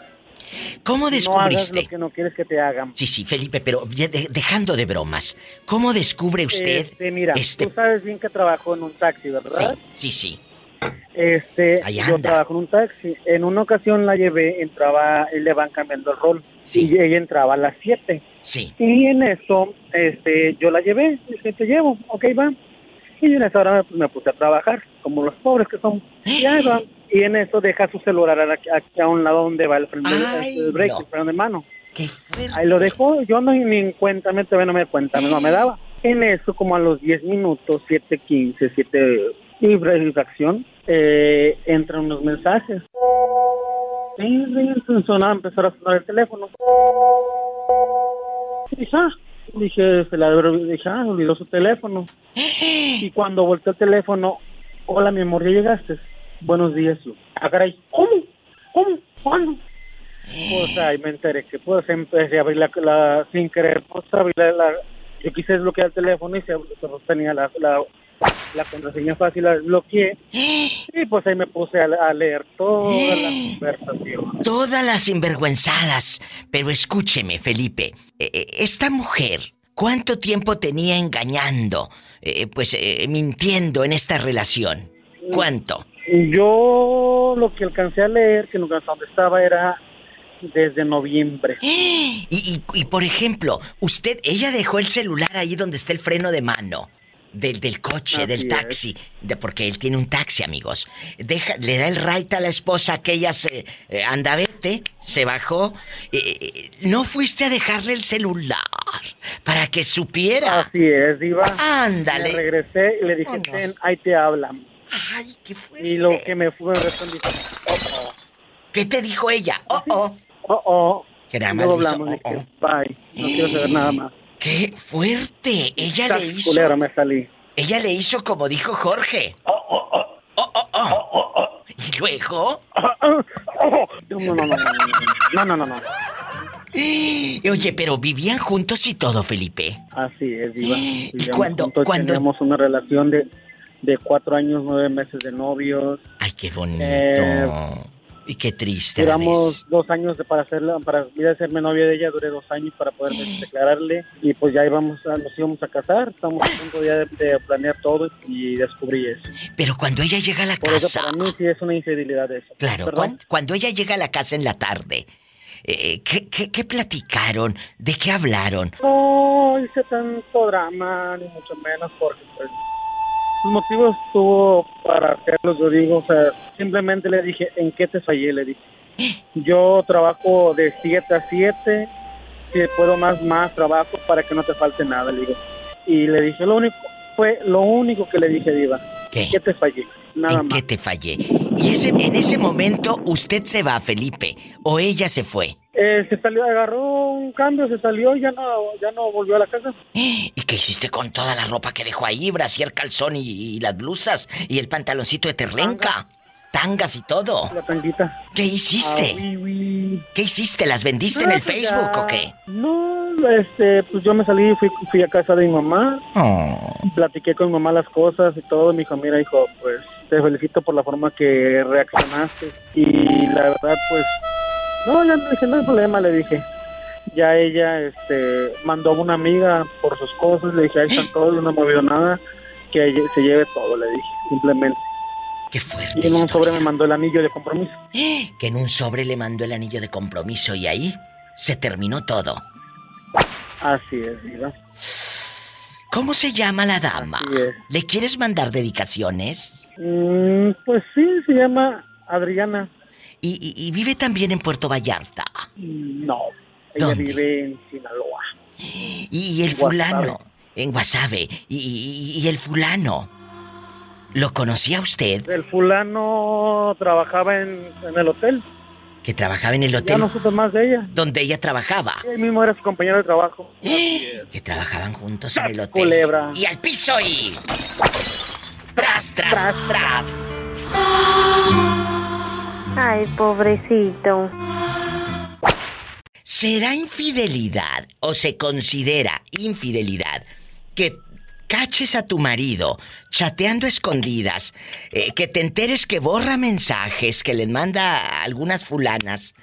¿Cómo No hagas descubriste? lo que no quieres que te hagan. Sí, sí, Felipe, pero de- dejando de bromas, ¿cómo descubre usted Este, mira, este- tú sabes bien que trabajo en un taxi, ¿verdad? Sí, sí, sí. Este, yo trabajo en un taxi. En una ocasión la llevé, entraba, y le van cambiando el rol. Sí. Y ella entraba a las 7. Sí. Y en eso, este, yo la llevé, dije, te llevo, ok, va. Y en esa hora me, me puse a trabajar, como los pobres que son. Y ahí va. Y en eso deja su celular aquí, aquí a un lado donde va el freno, Ay, el break, no. el freno de mano. Qué. Ahí lo dejó, yo no ni en cuenta, me, todavía no me cuenta, no me daba. En eso, como a los 10 minutos, 7.15, 7 y fr- y fracción, eh, entran unos mensajes. Sí, sonaba, empezó a sonar el teléfono. Y dije, dije, se la dije, ah, olvidó su teléfono. Y cuando volteó el teléfono, hola, mi amor, ¿ya llegaste? Buenos días, yo. Ah, ¿cómo? ¿Cómo? ¿Cuándo? Pues ahí me enteré que pues empecé a abrir la, sin querer, pues la, la- yo quise desbloquear el teléfono y se, pues, tenía la, la, la contraseña fácil, la desbloqueé y pues ahí me puse a, a leer toda la conversación. Todas las sinvergüenzadas. Pero escúcheme, Felipe. eh, eh, esta mujer, ¿cuánto tiempo tenía engañando? eh, pues eh, mintiendo en esta relación. ¿Cuánto? Yo lo que alcancé a leer, que nunca donde estaba, era desde noviembre. Y, y, y, por ejemplo, usted, ella dejó el celular ahí donde está el freno de mano. Del, del coche, Así del taxi, de, porque él tiene un taxi, amigos. Deja, le da el right a la esposa que ella se eh, anda vete, se bajó. Eh, no fuiste a dejarle el celular para que supiera. Así es, Diva. Ándale. Me regresé y le dije, ten, ahí te hablan. Ay, qué fuerte. Y lo que me fue, respondí, oh, ¿Qué te dijo ella? Oh, oh. oh, oh, oh. Que nada más le hizo, hablamos, oh, oh. bye, no quiero saber nada más. ¡Qué fuerte! Ella Estás le hizo. culero, me salí. Ella le hizo como dijo Jorge. Oh, oh, oh. Y luego. No, no, no, no, no, no, no, no. Oye, pero vivían juntos y todo, Felipe. Así es, Diva. ¿Y juntos, cuándo? Teníamos una relación de, de cuatro años, nueve meses de novios. Ay, qué bonito. Eh, y qué triste. Duramos dos años de, para hacerla, para ir a hacerme novia de ella, duré dos años para poder declararle y pues ya íbamos a, nos íbamos a casar, estamos a punto ya de, de planear todo y descubrí eso. Pero cuando ella llega a la Por eso casa. para mí sí es una infidelidad eso. Claro, cuando ella llega a la casa en la tarde, eh, ¿qué, qué, qué platicaron? ¿De qué hablaron? No hice tanto drama, ni mucho menos, porque pues, los motivos tuvo para hacerlos, yo digo, o sea, simplemente le dije, ¿en qué te fallé? Le dije, yo trabajo de 7 a 7, si puedo más, más trabajo para que no te falte nada, le digo. Y le dije, lo único, fue lo único que le dije, Diva, ¿Qué? ¿qué te fallé? Nada ¿En más. qué te fallé? Y ese, en ese momento usted se va, Felipe, o ella se fue. Eh, se salió, agarró un cambio, se salió y ya no, ya no volvió a la casa. ¿Y qué hiciste con toda la ropa que dejó ahí? Brasier, calzón y, y las blusas y el pantaloncito de terlenca. Tangas y todo. La tanguita. ¿Qué hiciste? Ah, oui, oui. ¿Qué hiciste? ¿Las vendiste en el pues Facebook ya. o qué? No, este, pues yo me salí, fui, fui a casa de mi mamá, platiqué con mi mamá las cosas y todo, y me dijo, mira, hijo, pues te felicito por la forma que reaccionaste. Y la verdad, pues, no, ya le dije, no hay problema, le dije. Ya ella, este, mandó a una amiga por sus cosas, le dije, ahí están todos, yo no he movido nada, que se lleve todo, le dije, simplemente. Qué fuerte. Y en un historia. sobre me mandó el anillo de compromiso. Que en un sobre le mandó el anillo de compromiso y ahí se terminó todo. Así es, ¿verdad? ¿Cómo se llama la dama? ¿Le quieres mandar dedicaciones? Mm, pues sí, se llama Adriana. Y, y- y vive también en Puerto Vallarta. Mm, No, ella ¿Dónde? vive en Sinaloa. Y, y el fulano, en Guasave, y el fulano, ¿lo conocía usted? El fulano trabajaba en, en el hotel. Que trabajaba en el Ya hotel no supe más de ella. donde ella trabajaba. Él mismo era su compañero de trabajo. Que trabajaban juntos en el hotel. Culebra. Y al piso y... Tras, tras, tras. Ay, pobrecito. ¿Será infidelidad o se considera infidelidad que caches a tu marido chateando escondidas, eh, que te enteres que borra mensajes que le manda a algunas fulanas?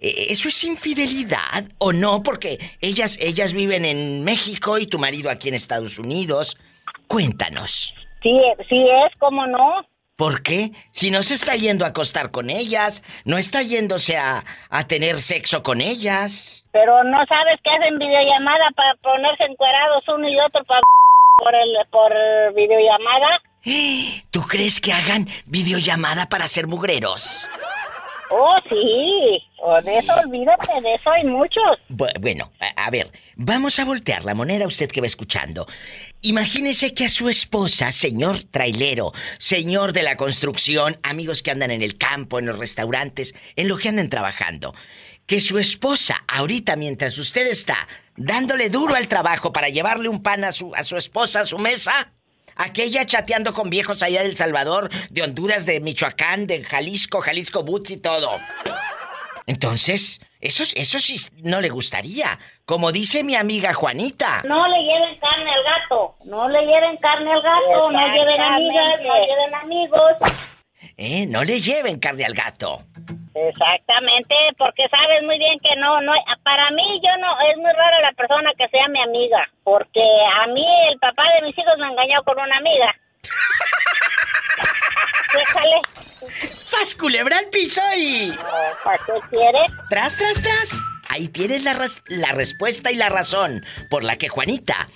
Eh, ¿Eso es infidelidad o no? Porque ellas, ellas viven en México y tu marido aquí en Estados Unidos. Cuéntanos. Sí, sí es, ¿cómo no? ¿Por qué? Si no se está yendo a acostar con ellas, no está yéndose a, a tener sexo con ellas. Pero no sabes que hacen videollamada para ponerse encuerados uno y otro para por el por videollamada. ¿Tú crees que hagan videollamada para ser mugreros? Oh, sí. De eso olvídate, de eso hay muchos. Bu- Bueno, a, a ver, vamos a voltear la moneda usted que va escuchando. Imagínese que a su esposa, señor trailero, señor de la construcción, amigos que andan en el campo, en los restaurantes, en lo que anden trabajando, que su esposa, ahorita mientras usted está dándole duro al trabajo para llevarle un pan a su, a su esposa a su mesa, aquella chateando con viejos allá del Salvador, de Honduras, de Michoacán, de Jalisco, Jalisco Boots y todo. Entonces, eso, eso sí no le gustaría. Como dice mi amiga Juanita. No le lleven carne al gato. No le lleven carne al gato. No lleven amigas, no lleven amigos. ¿Eh? No le lleven carne al gato. Exactamente, porque sabes muy bien que no, no, para mí yo no, es muy rara la persona que sea mi amiga, porque a mí el papá de mis hijos me engañó con una amiga. Déjale. ¡Sas culebra al piso y... ¿Para qué quieres? Tras, tras, tras. Ahí tienes la, la respuesta y la razón por la que Juanita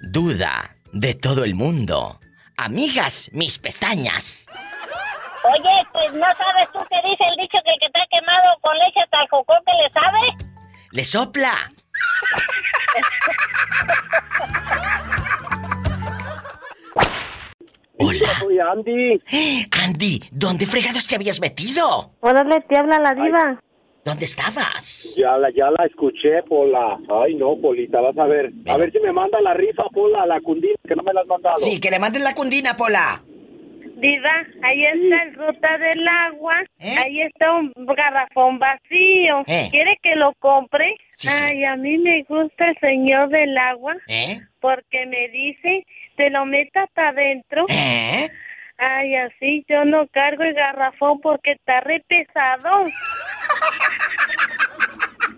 duda de todo el mundo. Amigas, mis pestañas. Pues no sabes tú qué dice el dicho que el que está quemado con leche hasta el jocón que le sabe. ¡Le sopla! Hola. Soy Andy. Andy, ¿dónde fregados te habías metido? Órale, te habla la diva. ¿Dónde estabas? Ya la, ya la escuché, Pola. Ay, no, Polita, vas a ver. A ver si me manda la rifa, Pola, la cundina, que no me la has mandado. Sí, que le manden la cundina, Pola. Diva, ahí está el ruta del agua, ahí está un garrafón vacío. ¿Eh? ¿Quiere que lo compre? Sí, sí. Ay, a mí me gusta el señor del agua ¿Eh? porque me dice, te lo meta hasta adentro. ¿Eh? Ay, así yo no cargo el garrafón porque está re pesado.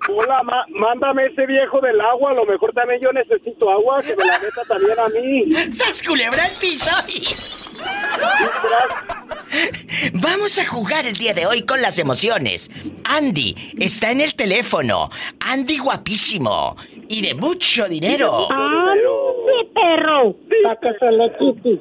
Pola, ma- mándame ese viejo del agua. A lo mejor también yo necesito agua, que me la meta también a mí. ¡Sas culebra al piso! Vamos a jugar el día de hoy con las emociones. Andy está en el teléfono. Andy guapísimo. Y de mucho dinero. ¡Ande, perro! Sáquesele, Kitty.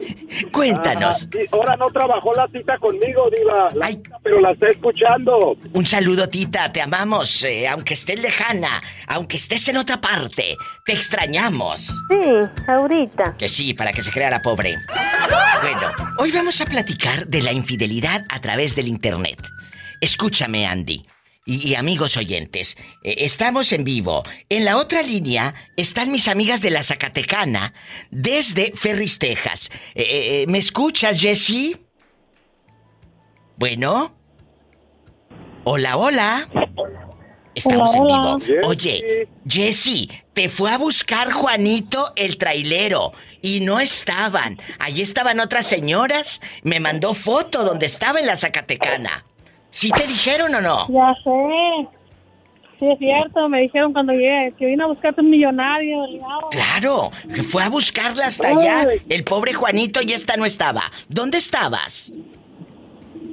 Cuéntanos. Ah, ahora no trabajó la cita conmigo, Diva. La pero la está escuchando. Un saludo, tita. Te amamos. eh, aunque estés lejana, aunque estés en otra parte, te extrañamos. Sí, ahorita. Que sí, para que se crea la pobre. Bueno, hoy vamos a platicar de la infidelidad a través del Internet. Escúchame, Andy. Y, y amigos oyentes, eh, estamos en vivo. En la otra línea están mis amigas de la Zacatecana desde Ferris, Texas. Eh, eh, ¿Me escuchas, Jessie? Bueno. Hola, hola. Estamos Hola, en hola. vivo. Oye, Jessy, te fue a buscar Juanito el trailero y no estaban. Allí estaban otras señoras. Me mandó foto donde estaba en la Zacatecana. ¿Sí te dijeron o no? Ya sé. Sí, es cierto, me dijeron cuando llegué que vino a buscarte un millonario. Claro, que fue a buscarla hasta allá. El pobre Juanito ya esta no estaba. ¿Dónde estabas?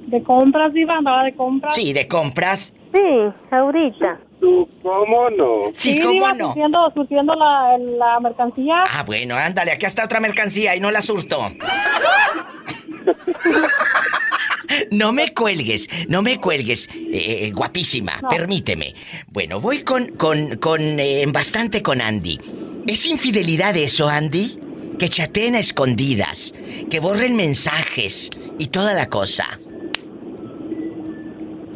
De compras, Diva, andaba de compras. Sí, de compras. Sí, ahorita. tú, ¿cómo no? Sí, ¿cómo Diva, no? Surtiendo, surtiendo la, la mercancía. Ah, bueno, ándale, aquí está otra mercancía y no la surto. No me cuelgues, no me cuelgues, eh, eh, guapísima, No. permíteme. Bueno, voy con, con, con, eh, bastante con Andy. ¿Es infidelidad eso, Andy? Que chateen a escondidas, que borren mensajes y toda la cosa.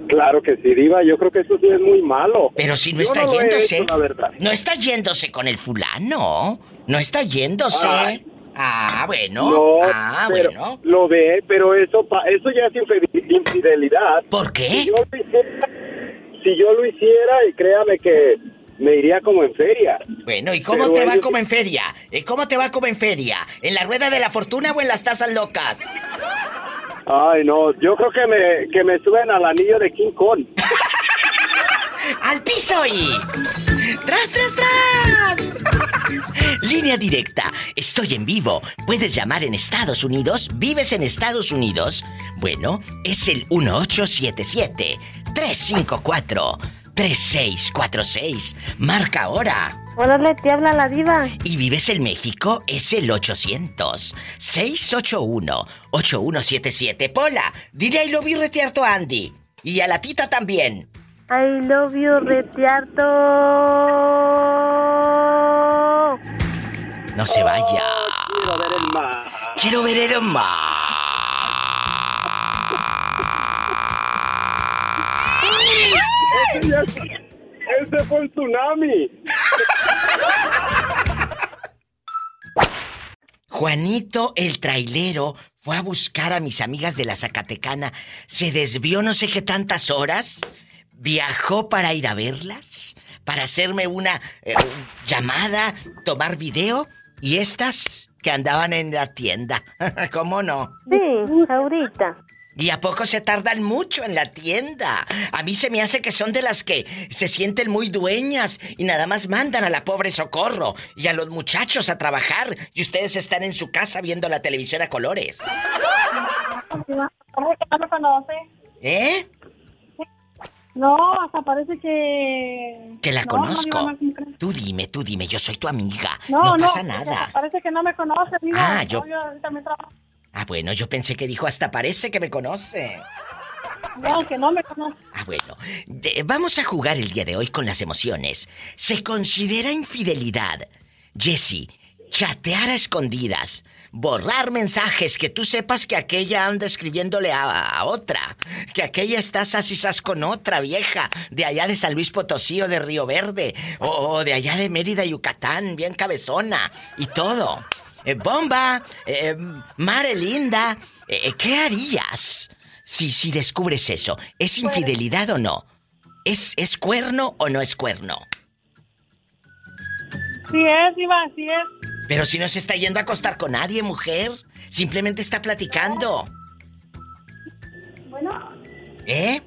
Claro que sí, Diva, yo creo que eso sí es muy malo. Pero si no Yo está yéndose. hecho, la verdad. No está yéndose con el fulano. No está yéndose. Ay. Ah, bueno. No, ah, pero bueno. lo ve, pero eso eso ya es infi- infidelidad. ¿Por qué? Si yo, lo hiciera, si yo lo hiciera, y créame que me iría como en feria. Bueno, ¿y cómo Pero te va ellos- como en feria? ¿Eh, ¿Cómo te va como en feria? ¿En la rueda de la fortuna o en las tazas locas? Ay, no, yo creo que me, que me suben al anillo de King Kong. ¡Al piso y! ¡Tras, tras, tras! Línea directa. Estoy en vivo. Puedes llamar en Estados Unidos. ¿Vives en Estados Unidos? Bueno, es el 1877-354-3646. Marca ahora. Órale, te habla la diva. ¿Y vives en México? Es el 800-681-8177. Pola, dile I love you retiarto a Andy. Y a la tita también. I love you, retiarto. No se vaya. Quiero ver el mar. Quiero ver el mar. Ese, fue el tsunami. Juanito el trailero fue a buscar a mis amigas de la Zacatecana. Se desvió no sé qué tantas horas. Viajó para ir a verlas. Para hacerme una eh, llamada, tomar video. Y estas que andaban en la tienda. ¿Cómo no? Sí, ahorita. ¿Y a poco se tardan mucho en la tienda? A mí se me hace que son de las que se sienten muy dueñas y nada más mandan a la pobre socorro y a los muchachos a trabajar y ustedes están en su casa viendo la televisión a colores. ¿Cómo que no me conoce? ¿Eh? No, hasta parece que... Que la No, no, conozco. Tú dime, tú dime, yo soy tu amiga. No, No, no, pasa nada. Parece que no me conoce, diva. Ah, yo- yo. Ah, bueno, yo pensé que dijo hasta parece que me conoce. No, que no me conoce. Ah, bueno. De- vamos a jugar el día de hoy con las emociones. ¿Se considera infidelidad, Jesse, chatear a escondidas, borrar mensajes que tú sepas que aquella anda escribiéndole a, a otra, que aquella está sasisas con otra vieja de allá de San Luis Potosí o de Río Verde, o, o de allá de Mérida, Yucatán, bien cabezona y todo? Eh, bomba, eh, Mare Linda, eh, ¿qué harías? Si, si descubres eso, ¿es infidelidad o no? ¿Es, ¿Es cuerno o no es cuerno? Sí es, diva, sí es. Pero si no se está yendo a acostar con nadie, mujer. Simplemente está platicando. Bueno, ¿Eh?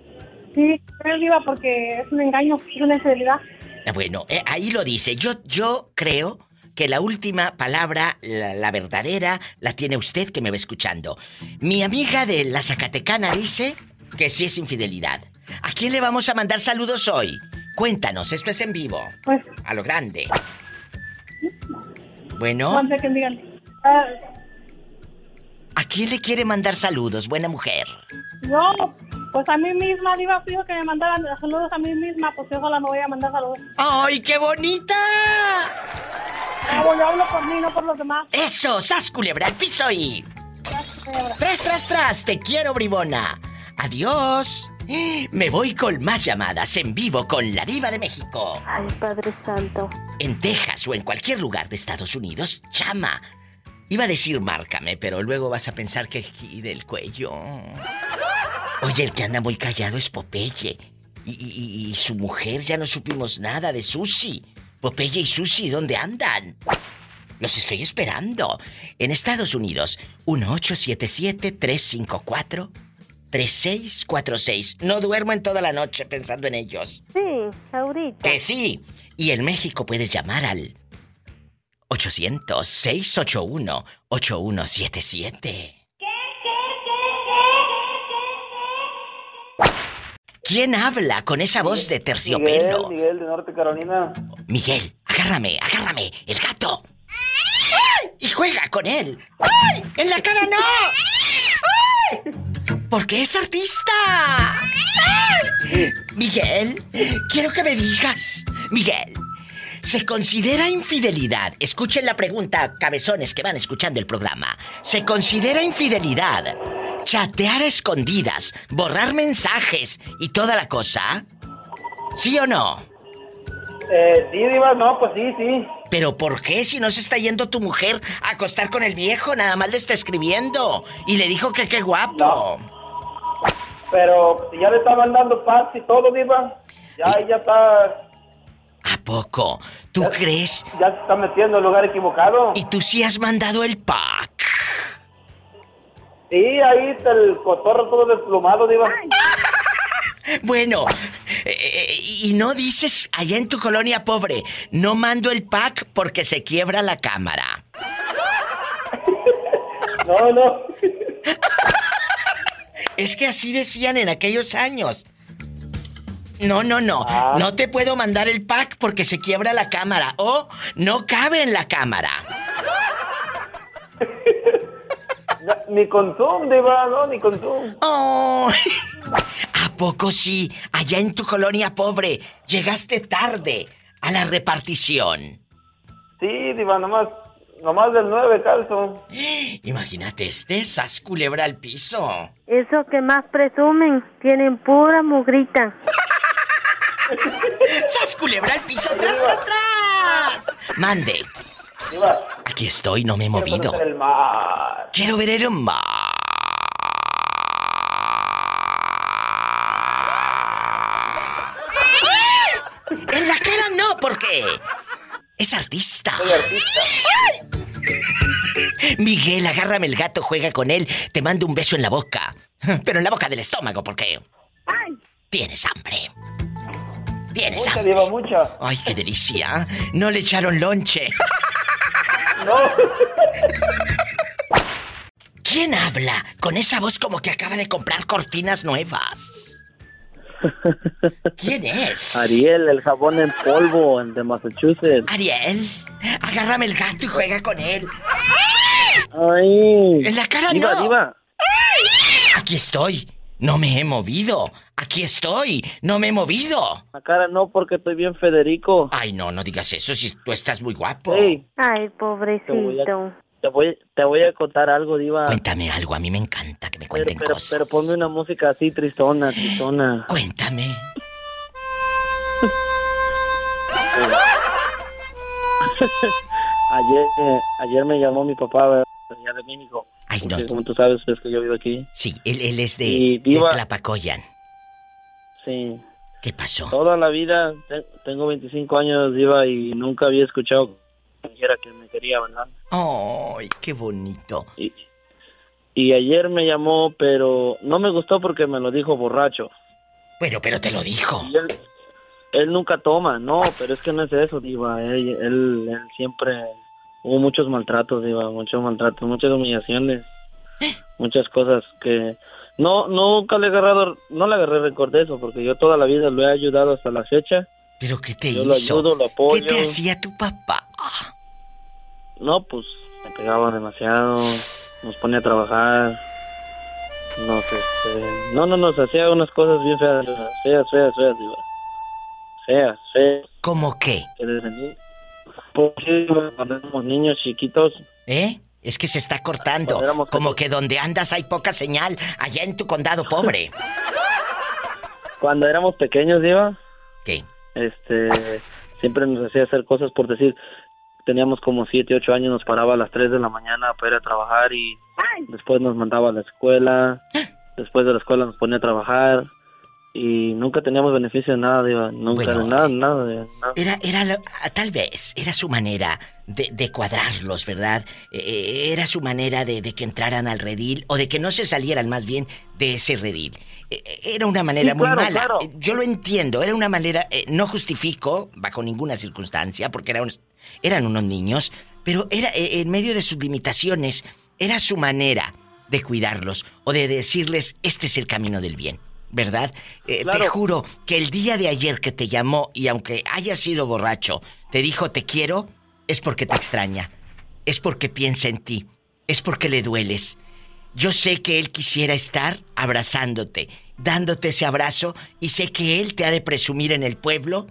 sí, es diva porque es un engaño, es una infidelidad. Ah, Bueno, eh, ahí lo dice. Yo, yo creo que la última palabra, la, la verdadera, la tiene usted que me va escuchando. Mi amiga de la Zacatecana dice que sí es infidelidad. ¿A quién le vamos a mandar saludos hoy? Cuéntanos, esto es en vivo. Pues, A lo grande. Bueno, no. Ah, ¿a quién le quiere mandar saludos, buena mujer? yo, pues a mí misma, diva, dijo que me mandaran saludos a mí misma, pues yo sola me voy a mandar saludos. ¡Ay, qué bonita! No, yo hablo por mí, no por los demás. ¡Eso! ¡Sas, culebra al piso y... ¡Tras, tras, tras! ¡Te quiero, bribona! ¡Adiós! Me voy con más llamadas en vivo con la diva de México. Ay, Padre Santo. En Texas o en cualquier lugar de Estados Unidos, llama. Iba a decir márcame, pero luego vas a pensar que aquí del cuello. Oye, el que anda muy callado es Popeye. Y, y- y su mujer ya no supimos nada de Susi. Popeye y Susi, ¿dónde andan? Los estoy esperando. En Estados Unidos, 1877-354-3646. No duermo en toda la noche pensando en ellos. Sí, ahorita. Que sí. Y en México puedes llamar al 800-681-8177. ¿Quién habla con esa voz de terciopelo? Miguel, Miguel de Norte Carolina. Miguel, agárrame, agárrame, el gato. ¡Ay! Y juega con él. ¡Ay! ¡En la cara no! ¡Ay! Porque es artista. Miguel, quiero que me digas. Miguel, ¿se considera infidelidad? Escuchen la pregunta, cabezones que van escuchando el programa. ¿Se considera infidelidad chatear a escondidas, borrar mensajes y toda la cosa? ¿Sí o no? Eh, sí, Diva, no, pues sí, sí. ¿Pero por qué si no se está yendo tu mujer a acostar con el viejo? Nada más le está escribiendo. Y le dijo que qué guapo. Pero ya le está mandando paz y todo, Diva. Ya ella está. ¿A poco? ¿Tú crees? Ya se está metiendo en el lugar equivocado. ¿Y tú sí has mandado el pack? Sí, ahí está el cotorro todo desplumado, Diva. Bueno, eh, y no dices allá en tu colonia pobre, no mando el pack porque se quiebra la cámara. No, no. Es que así decían en aquellos años. No, no, no. No te puedo mandar el pack porque se quiebra la cámara. O no cabe en la cámara. Ni con Zoom, Diva, no, ni con Zoom. Oh. ¿A poco sí? Allá en tu colonia pobre, llegaste tarde a la repartición. Sí, Diva, nomás, nomás del 9 calzo. Imagínate, este sas culebra al piso. Eso que más presumen, tienen pura mugrita. ¡Sas culebra al piso! ¡Tras, tras, tras! Mande. Diva, Aquí estoy, no me he movido. conocer el mar. Quiero ver el mar. En la cara no, porque es artista. Soy artista. Miguel, agárrame el gato, juega con él. Te mando un beso en la boca. Pero en la boca del estómago, porque tienes hambre. Tienes Mucha, hambre. Diva, mucha. Ay, qué delicia. No le echaron lonche. No. ¿Quién habla con esa voz como que acaba de comprar cortinas nuevas? ¿Quién es? Ariel, el jabón en polvo, el de Massachusetts. Ariel, agárrame el gato y juega con él. Ay. En la cara Diva, no. diva. Aquí estoy. No me he movido. Aquí estoy. No me he movido. La cara no, porque estoy bien Federico. Ay, no, no digas eso si tú estás muy guapo. Ay, pobrecito. Te, voy, te voy a contar algo, Diva. Cuéntame algo, a mí me encanta que me Pero, cuenten pero, cosas. pero ponme una música así, tristona, tristona. Cuéntame. Ayer, eh, ayer me llamó mi papá de allá de México. Ay, no. como tú sabes, es que yo vivo aquí. Sí, él, él es de, Y de Diva- Tlapacoyan. Sí. ¿Qué pasó? Toda la vida, te- tengo 25 años, Diva, y nunca había escuchado dijera que me quería, ¿verdad? Ay, qué bonito. Y, y ayer me llamó, pero no me gustó porque me lo dijo borracho. Bueno, pero te lo dijo. Y él, él nunca toma, no, pero es que no es eso, Diva. Él, él, él siempre hubo muchos maltratos, Diva, muchos maltratos, muchas humillaciones, muchas cosas que no nunca le he agarrado, no le agarré rencor de eso, porque yo toda la vida lo he ayudado hasta la fecha. ¿Pero qué te Yo lo hizo? ayudo, lo. ¿Qué te hacía tu papá? No, pues me pegaba demasiado, nos ponía a trabajar, nos, este, no, no, nos hacía unas cosas bien feas, feas, feas, feas, Diva. Feas, feas. ¿Cómo qué? que desde ni- Pues cuando éramos niños chiquitos, ¿Eh? Es que se está cortando. Como que donde andas hay poca señal. Allá en tu condado pobre. cuando éramos pequeños, Diva, ¿Qué? Este, siempre nos hacía hacer cosas por decir, teníamos como 7, 8 años, nos paraba a las 3 de la mañana para ir a trabajar y después nos mandaba a la escuela, después de la escuela nos ponía a trabajar y nunca teníamos beneficio de nada, Diva, nunca, Bueno, de nada, nada, nada. Era, era, ah, tal vez, era su manera de, de cuadrarlos, ¿verdad? Eh, era su manera de, de que entraran al redil, o de que no se salieran más bien de ese redil. Eh, eh, era una manera Sí, muy claro, mala. claro. Eh, Yo lo entiendo, era una manera, eh, no justifico, bajo ninguna circunstancia, porque eran, eran unos niños, pero era eh, en medio de sus limitaciones, era su manera de cuidarlos, o de decirles, este es el camino del bien. ¿Verdad? Eh, Te juro que el día de ayer que te llamó y aunque haya sido borracho, te dijo te quiero, es porque te extraña, es porque piensa en ti, es porque le dueles. Yo sé que él quisiera estar abrazándote, dándote ese abrazo y sé que él te ha de presumir en el pueblo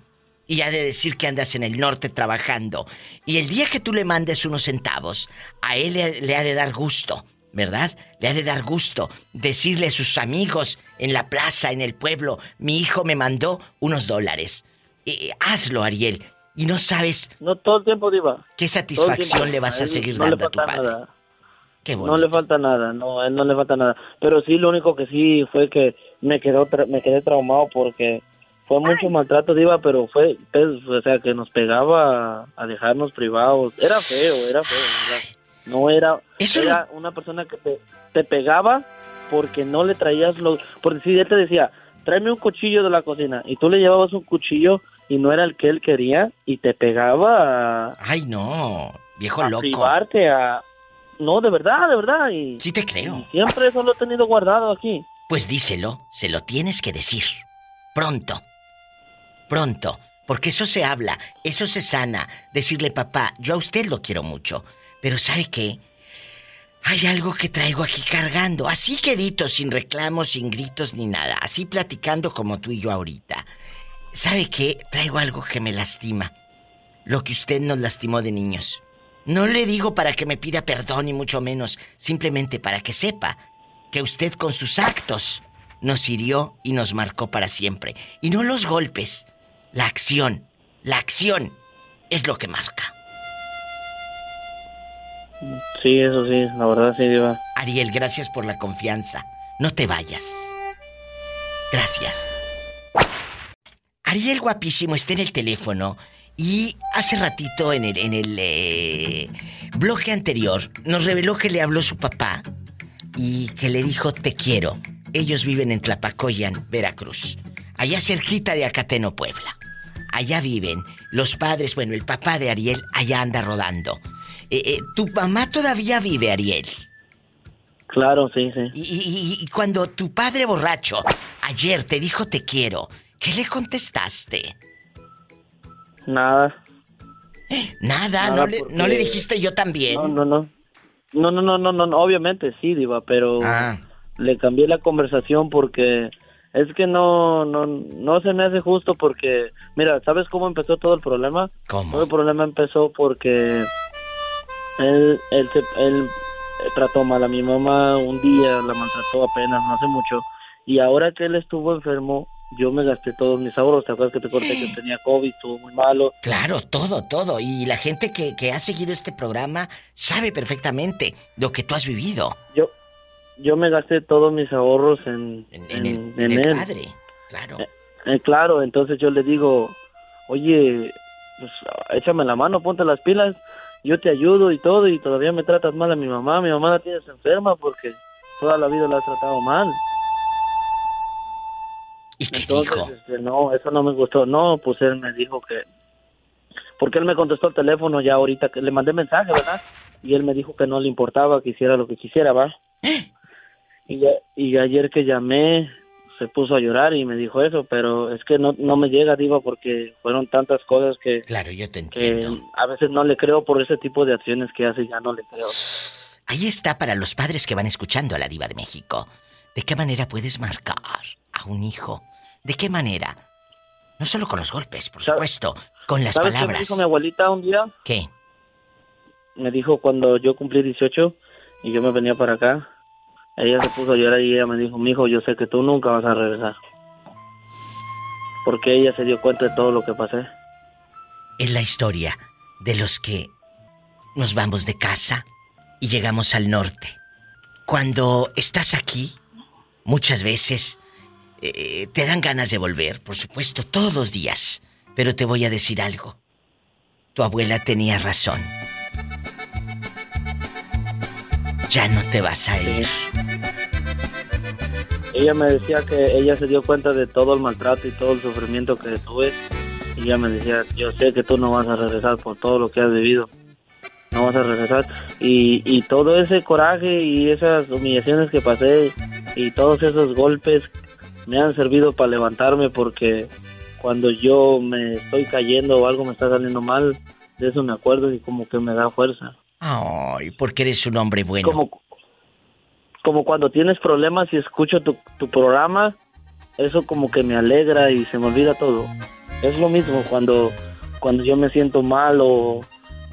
y ha de decir que andas en el norte trabajando. Y el día que tú le mandes unos centavos, a él le, le ha de dar gusto, ¿verdad? Le ha de dar gusto decirle a sus amigos en la plaza, en el pueblo, mi hijo me mandó unos dólares. Eh, hazlo, Ariel. Y no sabes No, todo el tiempo, Diva. qué satisfacción le vas a seguir no dando a tu falta padre. nada. Qué No le falta nada, no, no le falta nada. Pero sí, lo único que sí fue que me quedó tra- me quedé traumado porque fue mucho maltrato, Diva, pero fue, pues, o sea, que nos pegaba a, a dejarnos privados. Era feo, era feo, ¿verdad? No era, era una persona que te, te pegaba porque no le traías lo... Por decir, él te decía, tráeme un cuchillo de la cocina y tú le llevabas un cuchillo y no era el que él quería y te pegaba a... Ay, no, viejo a loco. privarte, a... No, de verdad, de verdad. Y, sí te creo. Siempre eso lo he tenido guardado aquí. Pues díselo, se lo tienes que decir. Pronto. Pronto. Porque eso se habla, eso se sana. Decirle, papá, yo a usted lo quiero mucho. Pero ¿sabe qué? Hay algo que traigo aquí cargando, así quedito, sin reclamos, sin gritos ni nada, así platicando como tú y yo ahorita. ¿Sabe qué? Traigo algo que me lastima. Lo que usted nos lastimó de niños. No le digo para que me pida perdón y mucho menos, simplemente para que sepa que usted con sus actos nos hirió y nos marcó para siempre. Y no los golpes, la acción. La acción es lo que marca. Sí, eso sí, la verdad sí, Diva. Ariel, gracias por la confianza. No te vayas. Gracias. Ariel guapísimo está en el teléfono y hace ratito en el, en el eh, bloque anterior nos reveló que le habló su papá y que le dijo te quiero. Ellos viven en Tlapacoyan, Veracruz. Allá cerquita de Acateno, Puebla. Allá viven los padres, bueno, el papá de Ariel allá anda rodando. Eh, eh, ¿Tu mamá todavía vive, Ariel? Claro, sí, sí. Y, y- y- cuando tu padre borracho ayer te dijo te quiero, ¿qué le contestaste? Nada. Nada, Nada, no, le, no le dijiste yo también. No, no, no. No, no, no, no, no, no, obviamente sí, Diva, pero Ah. le cambié la conversación porque es que no, no, no se me hace justo porque, mira, ¿sabes cómo empezó todo el problema? ¿Cómo? Todo el problema empezó porque él, él, se- él trató mal a mi mamá un día, la maltrató apenas, no hace mucho, y ahora que él estuvo enfermo, yo me gasté todos mis ahorros, ¿te acuerdas que te conté que tenía COVID, estuvo muy malo? Claro, todo, todo. Y la gente que, que ha seguido este programa sabe perfectamente lo que tú has vivido. Yo, yo me gasté todos mis ahorros en, en, En el, en en el él. padre, claro. Eh, claro, entonces yo le digo, oye, pues échame la mano, ponte las pilas, yo te ayudo y todo, y todavía me tratas mal a mi mamá, mi mamá la tienes enferma porque toda la vida la has tratado mal. ¿Y qué Entonces, dijo? este, no, eso no me gustó. No, pues él me dijo que... Porque él me contestó el teléfono ya ahorita, que le mandé mensaje, ¿verdad? Y él me dijo que no le importaba, que hiciera lo que quisiera, ¿va? Y, ya- y ayer que llamé, se puso a llorar y me dijo eso, pero es que no, no me llega, digo, porque fueron tantas cosas que... Claro, yo te que entiendo. a veces no le creo por ese tipo de acciones que hace, ya no le creo. Ahí está para los padres que van escuchando a la diva de México. ¿De qué manera puedes marcar a un hijo? ¿De qué manera? No solo con los golpes, por supuesto, con las ¿Sabes qué me palabras. dijo mi abuelita un día? ¿Qué? me dijo cuando yo cumplí 18 y yo me venía para acá, ella se puso a llorar y ella me dijo, mijo, yo sé que tú nunca vas a regresar. Porque ella se dio cuenta de todo lo que pasé. Es la historia de los que nos vamos de casa y llegamos al norte. Cuando estás aquí, muchas veces eh, te dan ganas de volver, por supuesto, todos los días. Pero te voy a decir algo. Tu abuela tenía razón. Ya no te vas a ir. Ella me decía que ella se dio cuenta de todo el maltrato y todo el sufrimiento que tuve. Y ella me decía, yo sé que tú no vas a regresar por todo lo que has vivido. No vas a regresar. Y, y todo ese coraje y esas humillaciones que pasé y todos esos golpes me han servido para levantarme porque cuando yo me estoy cayendo o algo me está saliendo mal, de eso me acuerdo y como que me da fuerza. Ay, porque eres un hombre bueno. Como, como cuando tienes problemas y escucho tu, tu programa, eso como que me alegra y se me olvida todo. Es lo mismo cuando, cuando yo me siento mal o,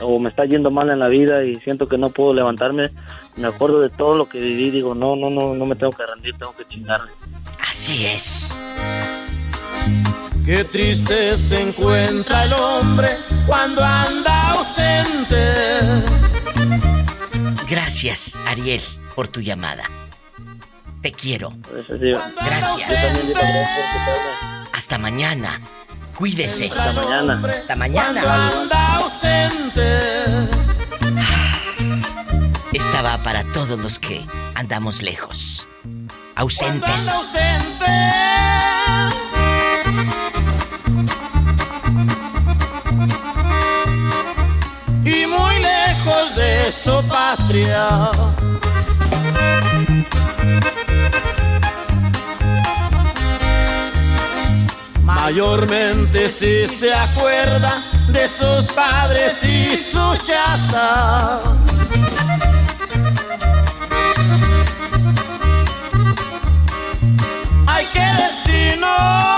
o me está yendo mal en la vida y siento que no puedo levantarme, me acuerdo de todo lo que viví y digo, no, no, no, no me tengo que rendir, tengo que chingarle. Así es. Qué triste se encuentra el hombre cuando anda ausente. Gracias, Ariel, por tu llamada. Te quiero. Gracias. Hasta mañana. Cuídese. Hasta mañana. Hasta mañana. Esta va para todos los que andamos lejos. Ausentes. Su patria. Mayormente si se acuerda de sus padres y su chata. ¡Ay, qué destino!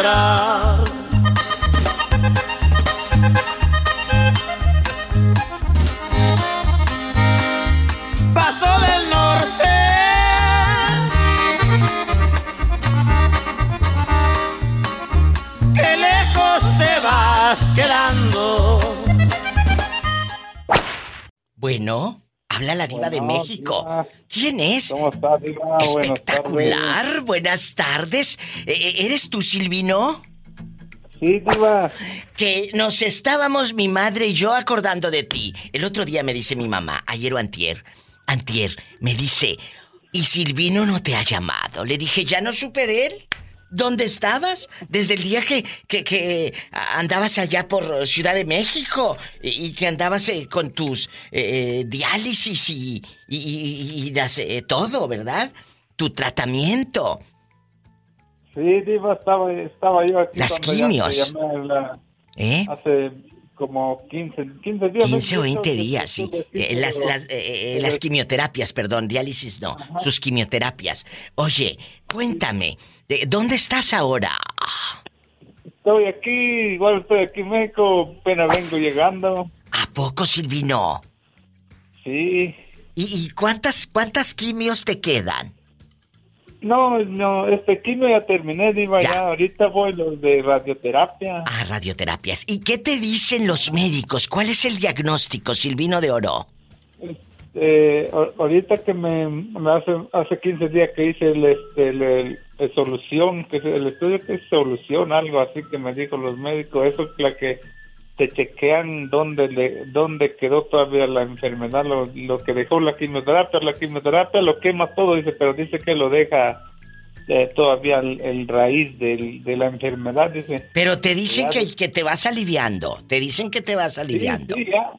Llorar. Paso del norte. Qué lejos te vas quedando. Bueno, habla la diva de México. ¿Quién es? ¿Cómo estás, Diva? Buenas tardes. Espectacular. Buenas tardes. Eh, eh, ¿Eres tú, Silvino? Sí, Diva. Que nos estábamos mi madre y yo acordando de ti. El otro día me dice mi mamá, ayer o antier, antier, me dice, ¿y Silvino no te ha llamado? Le dije, ya no supe de él. ¿Dónde estabas? Desde el día que, que, que andabas allá por Ciudad de México y, y que andabas eh, con tus eh, diálisis y, y, y- y las, eh, todo, ¿verdad? Tu tratamiento. Sí, Diva, estaba, estaba yo aquí. Las quimios. la- ¿Eh? Hace como 15, 15 días. 15 o ¿no? 20 días, sí. Eh, las, las, eh, eh, las quimioterapias, perdón, diálisis no, sus quimioterapias. Oye, cuéntame, ¿de ¿dónde estás ahora? Estoy aquí, igual estoy aquí en México, apenas vengo llegando. ¿A poco, Silvino? Sí. ¿Y, y cuántas, cuántas quimios te quedan? No, no, este quimio ya terminé, Diva, ya. ahorita voy los de radioterapia. Ah, radioterapias. ¿Y qué te dicen los médicos? ¿Cuál es el diagnóstico, Silvino de Oro? Eh, ahorita que me, me hace hace 15 días que hice el, este, el, el- el solución, que el estudio que es solución, algo así que me dijo los médicos, eso es la que te chequean dónde le, dónde quedó todavía la enfermedad, lo, lo que dejó la quimioterapia, la quimioterapia lo quema todo, dice, pero dice que lo deja eh, todavía el, el raíz del, de la enfermedad, dice. Pero te dicen Ya, que, que te vas aliviando. Te dicen que te vas aliviando. Sí, sí, ya.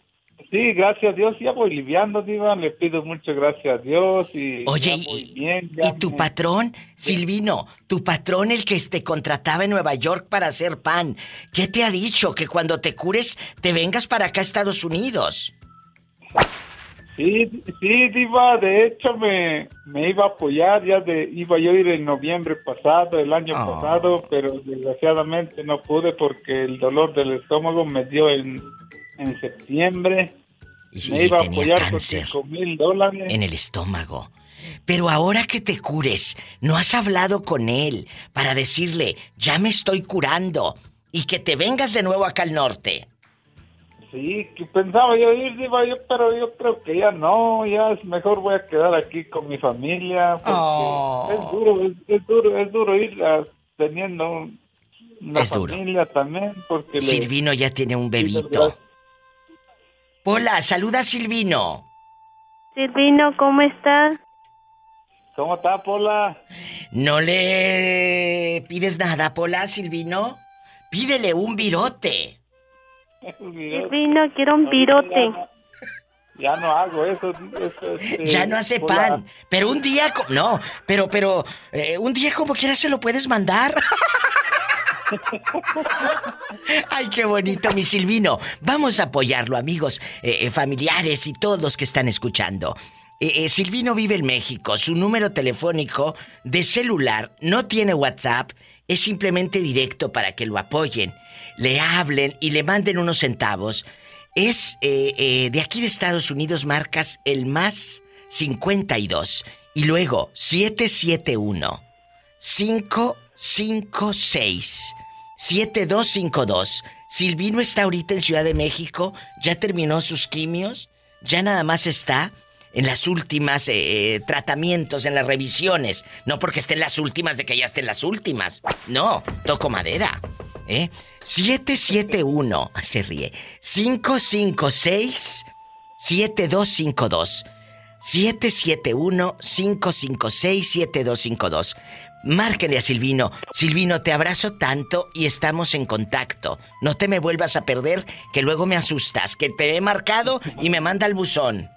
Sí, gracias a Dios, ya voy liviando, Diva, le pido mucho gracias a Dios y Oye, ya voy bien. ya ¿Y tu patrón, Silvino, tu patrón el que te contrataba en Nueva York para hacer pan, ¿qué te ha dicho? Que cuando te cures te vengas para acá a Estados Unidos. Sí, sí, Diva, de hecho me, me iba a apoyar, ya de, iba yo a ir en noviembre pasado, el año Ah. pasado, pero desgraciadamente no pude porque el dolor del estómago me dio en, en septiembre. Y, me iba a tenía apoyar cáncer. cinco mil dólares. En el estómago. Pero ahora que te cures, ¿no has hablado con él para decirle, ya me estoy curando y que te vengas de nuevo acá al norte? Sí, que pensaba yo ir, yo, pero yo creo que ya no, ya es mejor voy a quedar aquí con mi familia, porque Oh. es duro, es, es duro, es duro ir a- teniendo una Es duro. familia también, porque le- Silvino ya tiene un bebito. Hola, saluda a Silvino. Silvino, ¿cómo estás? ¿Cómo está, Pola? ¿No le pides nada, Pola, Silvino? Pídele un virote. Silvino, quiero un virote. Ya no hago eso. eso, este, Ya no hace Pola. pan. Pero un día. No, pero, pero. eh, un día como quiera se lo puedes mandar. Ay, qué bonito, mi Silvino. Vamos a apoyarlo, amigos, eh, eh, familiares y todos los que están escuchando. Eh, Silvino vive en México. Su número telefónico de celular no tiene WhatsApp. Es simplemente directo para que lo apoyen, le hablen y le manden unos centavos. Es de aquí de Estados Unidos, marcas el más 52. Y luego 771 556 7252. Silvino está ahorita en Ciudad de México, ya terminó sus quimios, ya nada más está en las últimas eh, eh, tratamientos, en las revisiones. No porque esté en las últimas de que ya esté en las últimas. No, toco madera. ¿Eh? 771, se ríe. 556 7252. 771-556-7252. Márquenle a Silvino. Silvino, te abrazo tanto y estamos en contacto. No te me vuelvas a perder, que luego me asustas, que te he marcado y me manda al buzón.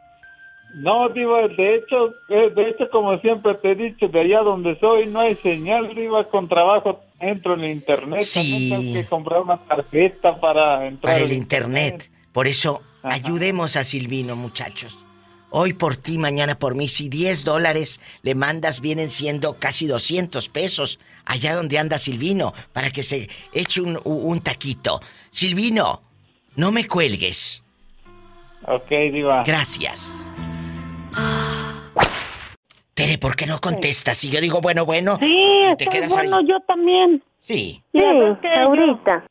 No, Diva, de hecho, eh, de hecho, como siempre te he dicho, de allá donde soy no hay señal, Diva, con trabajo entro en internet. Sí. Tengo que comprar una tarjeta para entrar. Para el internet. Por eso, ayudemos a Silvino, muchachos. Hoy por ti, mañana por mí. Si 10 dólares le mandas, vienen siendo casi 200 pesos allá donde anda Silvino para que se eche un, un taquito. Silvino, no me cuelgues. Ok, Diva. Gracias. Tere, ¿por qué no contestas? Si yo digo bueno, bueno, Sí, te estoy quedas ahí. bueno, yo también. Sí. Sí, ahorita.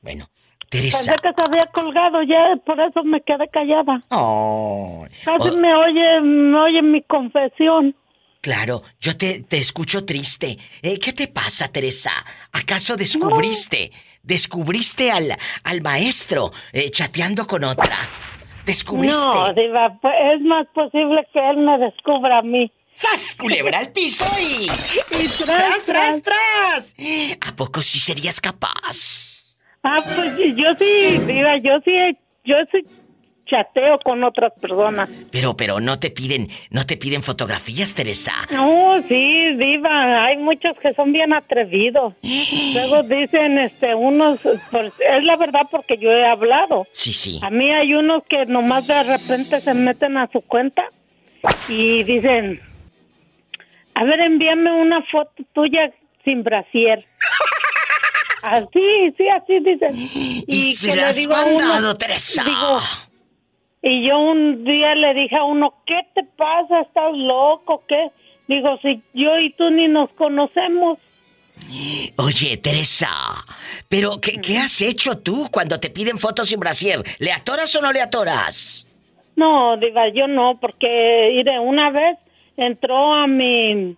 Bueno, Teresa. Pensé que se había colgado ya, por eso me quedé callada. Oh, Casi oh, me oye, me oye mi confesión. Claro, yo te, te escucho triste. Eh, ¿Qué te pasa, Teresa? ¿Acaso descubriste, descubriste al, al maestro eh, chateando con otra? ¿Descubriste? No, Diva, pues, es más posible que él me descubra a mí. ¡Sas, culebra al piso y... y tras, tras, tras! ¿A poco sí serías capaz? Ah, pues yo sí, Diva, yo sí, yo sí chateo con otras personas. Pero, pero no te piden, no te piden fotografías, Teresa. No, sí, Diva, hay muchos que son bien atrevidos. Luego dicen, este, unos, pues, es la verdad porque yo he hablado. Sí, sí. A mí hay unos que nomás de repente se meten a su cuenta y dicen, a ver, envíame una foto tuya sin brasier. Así, sí, así dicen. Y se las digo a uno- Teresa. digo, y yo un día le dije a uno, ¿qué te pasa? ¿Estás loco? ¿Qué? Digo, si yo y tú ni nos conocemos. Oye, Teresa, pero ¿qué, qué has hecho tú cuando te piden fotos sin brasier? ¿Le atoras o no le atoras? No, diva, yo no, porque mire, una vez entró a mi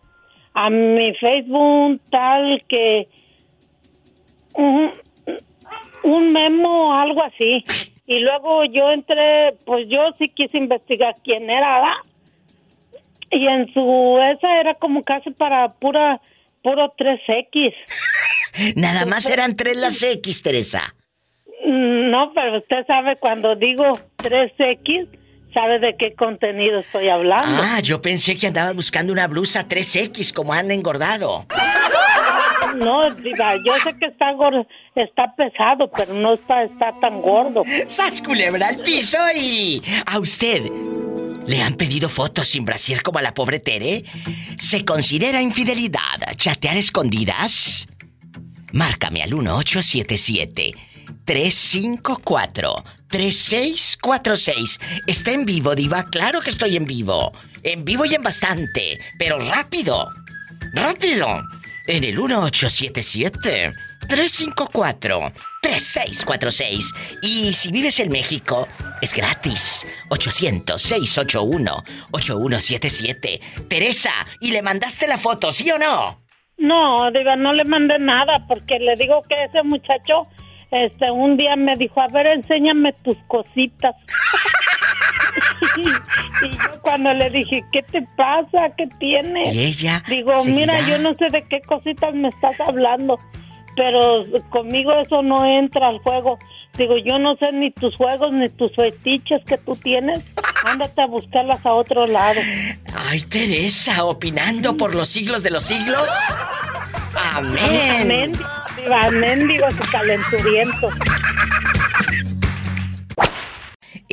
a mi Facebook tal que un, un memo algo así y luego yo entré, pues yo sí quise investigar quién era, ¿verdad? Y en su esa era como casi para pura puro 3X. Nada más eran tres las X, Teresa. Mm, No, pero usted sabe cuando digo 3X, sabe de qué contenido estoy hablando. Ah, yo pensé que andabas buscando una blusa 3X como han engordado. No, diva, yo sé que está gordo, está pesado, pero no está, está tan gordo. ¡Sas culebra al piso y... ¿A usted le han pedido fotos sin brasier como a la pobre Tere? ¿Se considera infidelidad chatear escondidas? Márcame al 1877 354 3646. ¿Está en vivo, Diva? Claro que estoy en vivo. En vivo y en bastante. Pero rápido. ¡Rápido! En el 1877 354 3646. Y si vives en México, es gratis. 800-681-8177. Teresa, ¿y le mandaste la foto, sí o no? No, diva, no le mandé nada porque le digo que ese muchacho, este, un día me dijo, a ver, enséñame tus cositas. y yo cuando le dije, ¿qué te pasa? ¿Qué tienes? Y ella Digo, mira, yo no sé de qué cositas me estás hablando, pero conmigo eso no entra al juego. Digo, yo no sé ni tus juegos ni tus fetiches que tú tienes. Ándate a buscarlas a otro lado. Ay, Teresa, opinando por los siglos de los siglos. Amén. Amén. Viva, mendigos y calenturientos.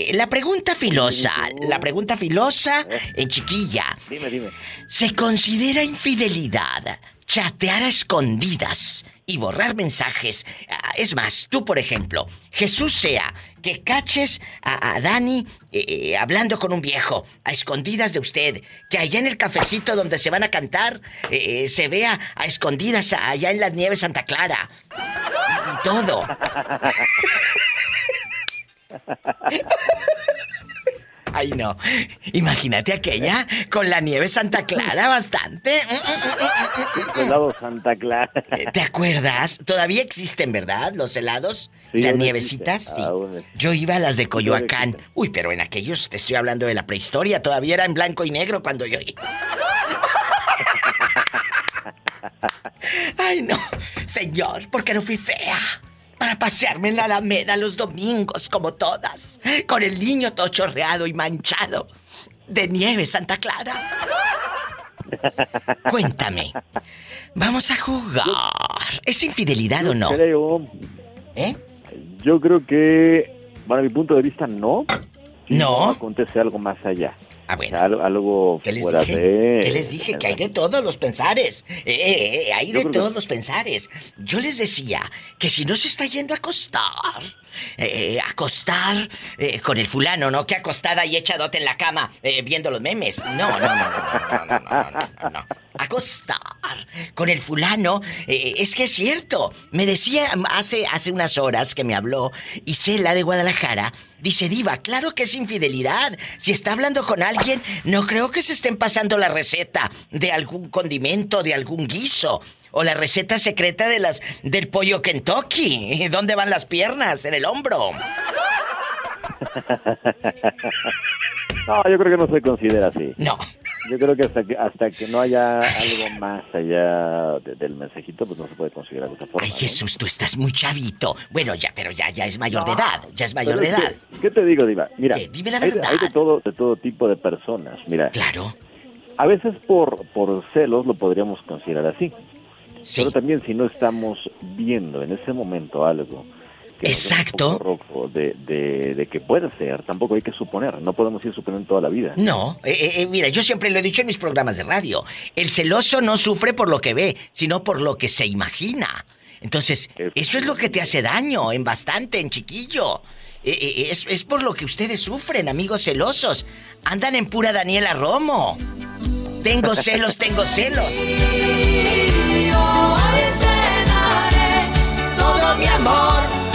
Eh, La pregunta filosa, la pregunta filosa en chiquilla. Dime, dime. ¿Se considera infidelidad chatear a escondidas y borrar mensajes? Ah, Es más, tú por ejemplo, Jesús sea que caches a, a Dani eh, eh, hablando con un viejo a escondidas de usted, que allá en el cafecito donde se van a cantar eh, eh, se vea a escondidas allá en la nieve Santa Clara y, y todo. Ay, no. Imagínate aquella con la nieve Santa Clara bastante. Helado Santa Clara. ¿Te acuerdas? Todavía existen, ¿verdad? Los helados, Sí, las nievecitas. existe, Sí. aún. Yo iba a las de Coyoacán. Uy, pero en aquellos te estoy hablando de la prehistoria. Todavía era en blanco y negro cuando yo iba. Ay, no. Señor, ¿por qué no fui fea? Para pasearme en la Alameda los domingos, como todas. Con el niño todo chorreado y manchado. De nieve, Santa Clara. Cuéntame. Vamos a jugar. ¿Es infidelidad o no? Creo. ¿Eh? Yo creo que, para mi punto de vista, no. Si No. acontece algo más allá. Algo ¿Qué les dije? Que hay de todos los pensares. Hay de todos los pensares. Yo les decía que si no se está yendo a acostar, acostar con el fulano, ¿no? Que acostada y echadote en la cama viendo los memes. No, no, no, no, no, no, no, no. no, no, no Acostar con el fulano, eh, es que es cierto. Me decía hace, hace unas horas que me habló Isela de Guadalajara. Dice, Diva, claro que es infidelidad. Si está hablando con alguien, no creo que se estén pasando la receta de algún condimento, de algún guiso. O la receta secreta de las del pollo Kentucky. ¿Dónde van las piernas? En el hombro. No, yo creo que no se considera así. No. Yo creo que hasta que, hasta que no haya algo más allá de- del mensajito, pues no se puede considerar de esa forma. Ay, ¿no? Jesús, tú estás muy chavito. Bueno, ya, pero ya, ya es mayor de edad. Ya es mayor Pero de es que, edad. ¿Qué te digo, Diva? Mira, dime la hay, de- verdad. hay de todo, de todo tipo de personas. Mira, claro. A veces por, por celos lo podríamos considerar así. Pero también si no estamos viendo en ese momento algo que Exacto. de, de, de que puede ser, tampoco hay que suponer. No podemos ir suponiendo toda la vida. No, eh, eh, eh, mira, yo siempre lo he dicho en mis programas de radio. El celoso no sufre por lo que ve, sino por lo que se imagina. Entonces, eso es lo que te hace daño, en bastante, en chiquillo. Eh, eh, es, es por lo que ustedes sufren, amigos celosos. Andan en pura Daniela Romo. Tengo celos, tengo celos. todo mi amor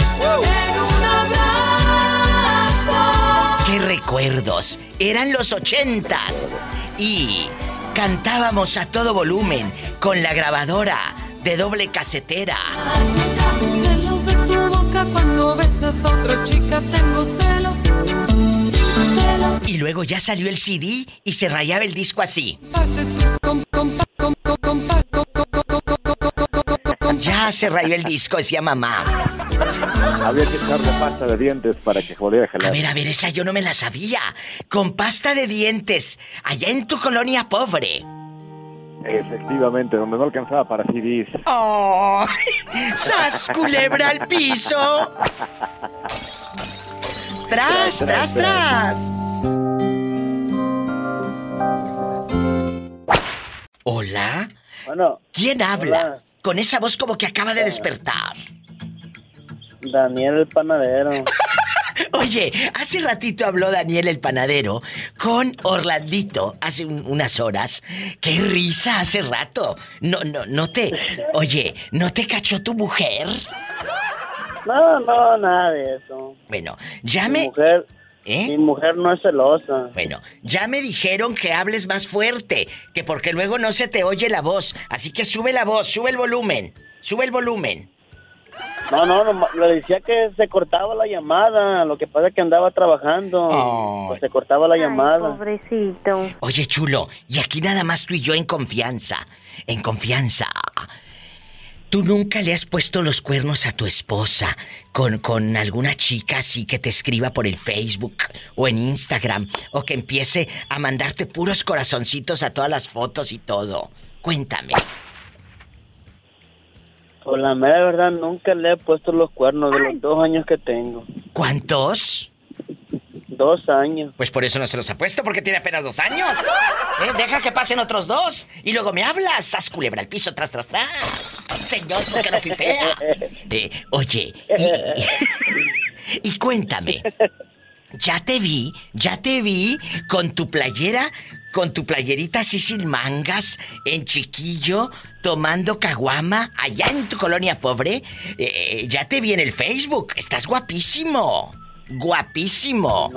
recuerdos! Eran los ochentas. Y cantábamos a todo volumen con la grabadora de doble casetera. Celos de tu boca cuando besas a otra chica, tengo celos. Celos Y luego ya salió el CD y se rayaba el disco así. tus Ya se rayó el disco, decía mamá. Había que echarle pasta de dientes para que volviera a jalar. A ver, a ver, esa yo no me la sabía. Con pasta de dientes, allá en tu colonia pobre. Efectivamente, donde no alcanzaba para CDs. ¡Oh! ¡Sas, culebra al piso! ¡Tras, tras, tras! ¿Hola? Bueno. ¿Quién habla? hola. Con esa voz como que acaba de despertar. Daniel el panadero. Oye, hace ratito habló Daniel el panadero con Orlandito hace un- unas horas. ¡Qué risa hace rato! No, no, no te. Oye, ¿no te cachó tu mujer? No, no, nada de eso. Bueno, ya Mi me. mujer, ¿Eh? mi mujer no es celosa. Bueno, ya me dijeron que hables más fuerte, que porque luego no se te oye la voz. Así que sube la voz, sube el volumen, sube el volumen. No, no, no, le decía que se cortaba la llamada. Lo que pasa es que andaba trabajando. Pues se cortaba la llamada. Pobrecito. Oye, chulo, y aquí nada más tú y yo en confianza. En confianza. ¿Tú nunca le has puesto los cuernos a tu esposa con, con alguna chica así que te escriba por el Facebook o en Instagram o que empiece a mandarte puros corazoncitos a todas las fotos y todo? Cuéntame. Por la mera verdad, nunca le he puesto los cuernos de los dos años que tengo. ¿Cuántos? Dos años. Pues por eso no se los ha puesto, porque tiene apenas dos años. ¿Eh? Deja que pasen otros dos. Y luego me hablas. Sas culebra al piso, tras, tras, tras. Señor, porque no fifea. Eh, oye, y, y cuéntame. Ya te vi, ya te vi con tu playera, con tu playerita así sin mangas, en chiquillo, tomando caguama, allá en tu colonia pobre. Eh, ya te vi en el Facebook, estás guapísimo. Guapísimo.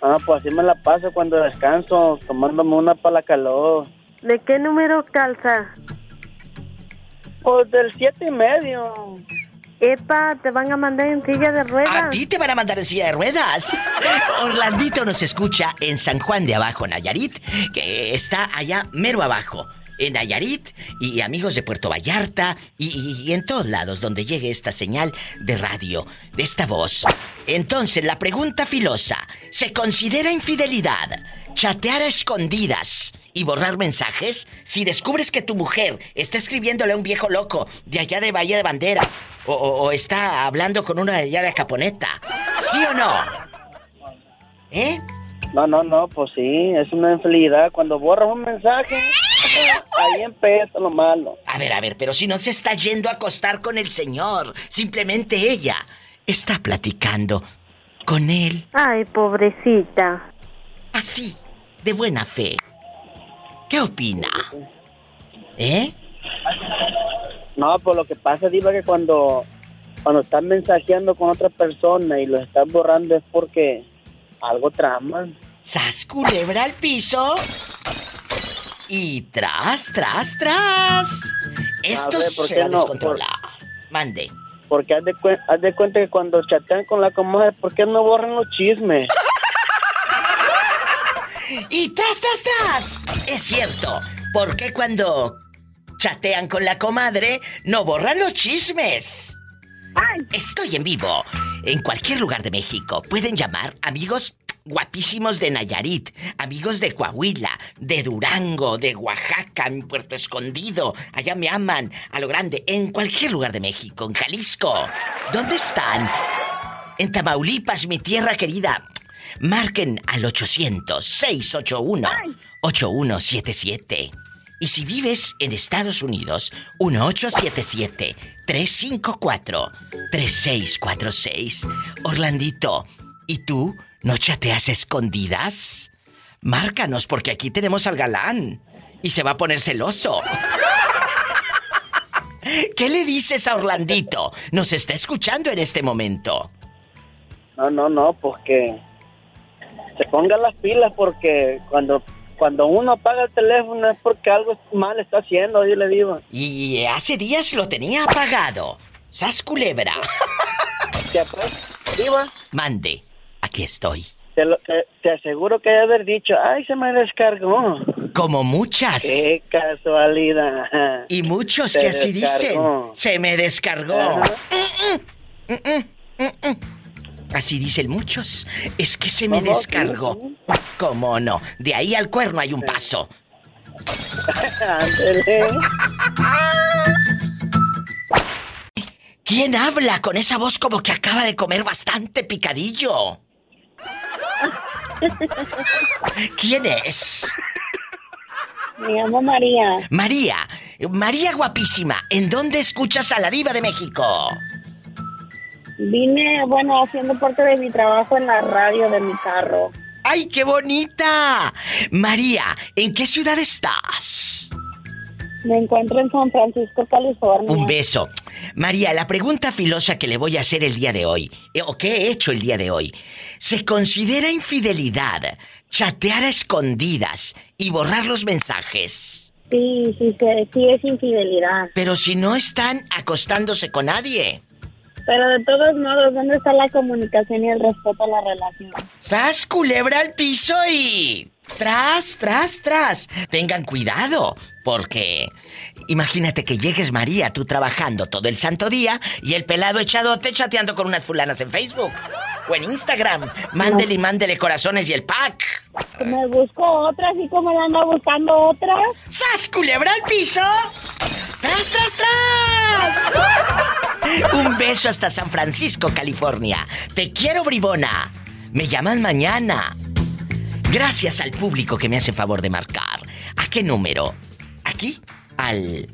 Ah, pues así me la paso cuando descanso, tomándome una para la calor. ¿De qué número calza? Pues del siete y medio. Epa, te van a mandar en silla de ruedas. A ti te van a mandar en silla de ruedas. Orlandito nos escucha en San Juan de Abajo, Nayarit, que está allá mero abajo. En Nayarit y amigos de Puerto Vallarta y, en todos lados donde llegue esta señal de radio, de esta voz. Entonces, la pregunta filosa, ¿se considera infidelidad chatear a escondidas y borrar mensajes? Si descubres que tu mujer está escribiéndole a un viejo loco de allá de Bahía de Bandera o, o- está hablando con una de allá de Acaponeta, ¿sí o no? ¿Eh? No, no, no, pues sí, es una infidelidad. Cuando borras un mensaje, ahí empieza lo malo. A ver, a ver, pero si no se está yendo a acostar con el señor, simplemente ella está platicando con él. Ay, pobrecita. Así, de buena fe. ¿Qué opina? ¿Eh? No, pues lo que pasa, Diva, que cuando, cuando estás mensajeando con otra persona y lo estás borrando es porque algo traman. ¡Sas culebra al piso! Y tras, tras, tras. Esto A ver, ¿por se qué va a no? descontrolar. Mande. Porque haz de, haz de cuenta que cuando chatean con la comadre, ¿por qué no borran los chismes? Y tras, tras, tras. Es cierto. ¿Por qué cuando chatean con la comadre no borran los chismes? Estoy en vivo. En cualquier lugar de México pueden llamar amigos guapísimos de Nayarit, amigos de Coahuila, de Durango, de Oaxaca, en Puerto Escondido. Allá me aman a lo grande. En cualquier lugar de México, en Jalisco. ¿Dónde están? En Tamaulipas, mi tierra querida. Marquen al 800-681-8177. Y si vives en Estados Unidos, 1877-354-3646. Orlandito, ¿y tú no chateas escondidas? Márcanos porque aquí tenemos al galán. Y se va a poner celoso. ¿Qué le dices a Orlandito? Nos está escuchando en este momento. No, no, no, pues que se pongan las pilas porque cuando cuando uno apaga el teléfono es porque algo mal está haciendo, yo le digo. Y hace días lo tenía apagado. ¡Sas culebra! Diva, Mande. Aquí estoy. te, lo- te- te aseguro que debe haber dicho, ay, se me descargó. Como muchas. Qué casualidad. Y muchos Se que así descargó. dicen. Se me descargó. Mm, mm, mm. Así dicen muchos. Es que se me descargó. ¿Cómo no? De ahí al cuerno hay un paso. ¿Quién habla con esa voz como que acaba de comer bastante picadillo? ¿Quién es? Me llamo María. María, María guapísima, ¿en dónde escuchas a la diva de México? Vine, bueno, haciendo parte de mi trabajo en la radio de mi carro. ¡Ay, qué bonita! María, ¿en qué ciudad estás? Me encuentro en San Francisco, California. Un beso. María, la pregunta filosa que le voy a hacer el día de hoy, eh, o que he hecho el día de hoy, ¿se considera infidelidad chatear a escondidas y borrar los mensajes? Sí, sí, sí, sí es infidelidad. Pero si no están acostándose con nadie. Pero de todos modos, ¿dónde está la comunicación y el respeto a la relación? ¡Sas, culebra al piso y... Tras, tras, tras. Tengan cuidado. Porque imagínate que llegues María, tú trabajando todo el santo día y el pelado echadote chateando con unas fulanas en Facebook o en Instagram. Mándele y mándele corazones y el pack. Me busco otra, así como la anda buscando otra. ¡Sas, culebra al piso! ¡Tras, tras, tras! Un beso hasta San Francisco, California. Te quiero, bribona. Me llamas mañana. Gracias al público que me hace favor de marcar. ¿A qué número? Aquí, al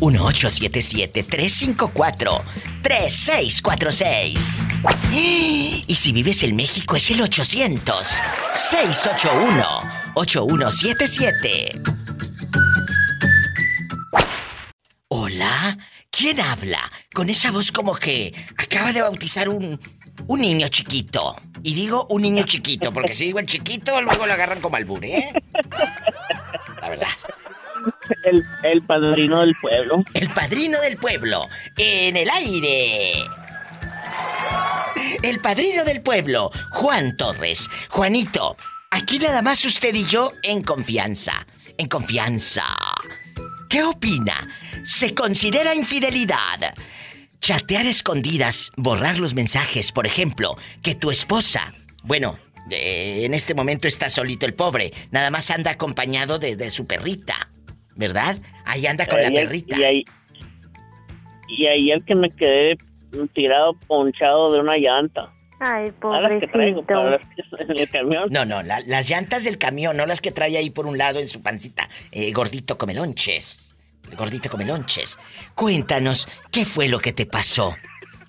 1877-354-3646. Y si vives en México es el 800-681-8177. Hola, ¿quién habla? Con esa voz como que acaba de bautizar un, un niño chiquito. Y digo un niño chiquito, porque si digo el chiquito, luego lo agarran como albur, ¿eh? El, el padrino del pueblo. El padrino del pueblo. En el aire. El padrino del pueblo, Juan Torres. Juanito, aquí nada más usted y yo en confianza. En confianza. ¿Qué opina? ¿Se considera infidelidad? Chatear escondidas, borrar los mensajes, por ejemplo, que tu esposa, bueno, eh, en este momento está solito el pobre, nada más anda acompañado de, de su perrita, ¿verdad? Ahí anda con la Ahí- perrita. Y ahí, y ayer que me quedé tirado ponchado de una llanta. Ay, A las que traigo, pobrecito. para las que en el camión. No, no, la- las llantas del camión, no las que trae ahí por un lado en su pancita. Eh, gordito come lonches. Gordito come lonches. Cuéntanos, ¿qué fue lo que te pasó?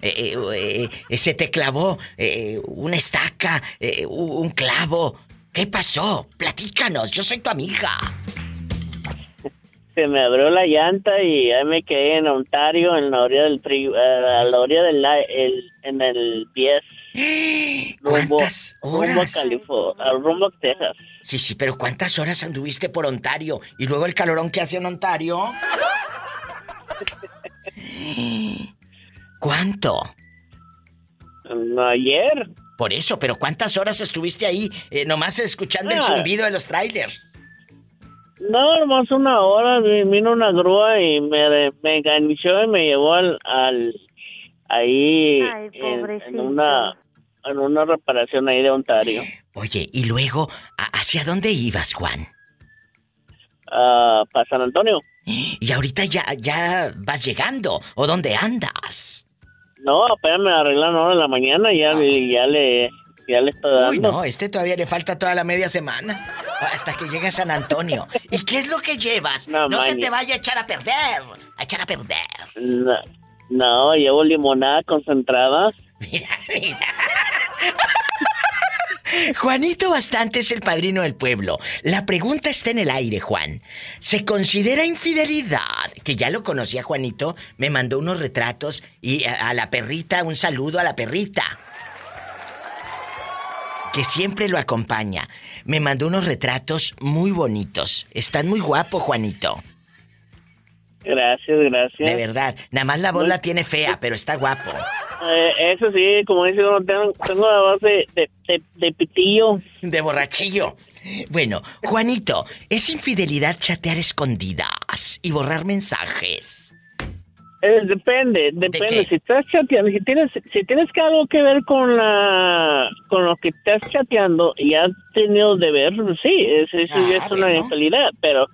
Eh, eh, eh, ¿Se te clavó eh, una estaca, eh, un un clavo? ¿Qué pasó? Platícanos, yo soy tu amiga. Se me abrió la llanta y ahí me quedé en Ontario, en la orilla del frío, a la orilla del el, en el 10. Rumbo, ¿Cuántas rumbo a horas? California, rumbo a Texas. Sí, sí, pero ¿cuántas horas anduviste por Ontario? Y luego el calorón que hace en Ontario. ¿Cuánto? Ayer. Por eso, pero ¿cuántas horas estuviste ahí eh, nomás escuchando el Ah. zumbido de los trailers? No, nomás una hora vi- vino una grúa y me, me enganchó y me llevó al, al ahí Ay, en, en pobrecito. una en una reparación ahí de Ontario. Oye, y luego, ¿a- ¿hacia dónde ibas, Juan? Ah, para San Antonio. Y ahorita ya, ya vas llegando, ¿o dónde andas? No, apenas me arreglaron ahora en la mañana y ya, ya le ya le estoy dando. Uy, no, este todavía le falta toda la media semana. Hasta que llegue a San Antonio. ¿Y qué es lo que llevas? No, No, se te vaya a echar a perder. A echar a perder. No, no, llevo limonada concentrada. Juanito Bastante es el padrino del pueblo. La pregunta está en el aire, Juan. ¿Se considera infidelidad? Que ya lo conocía Juanito, me mandó unos retratos y a, a la perrita, un saludo a la perrita. Que siempre lo acompaña. Me mandó unos retratos muy bonitos. Están muy guapo, Juanito. Gracias, gracias. De verdad. Nada más la voz la tiene fea, pero está guapo. Eh, eso sí, como dice uno, tengo, tengo la voz de, de, de, de pitillo. De borrachillo. Bueno, Juanito, ¿es infidelidad chatear escondidas y borrar mensajes? Eh, depende, depende. Si estás chateando, si tienes, si tienes que algo que ver con la, con lo que estás chateando y has tenido de ver, pues sí, es, es, Ah, es una infidelidad. Pero,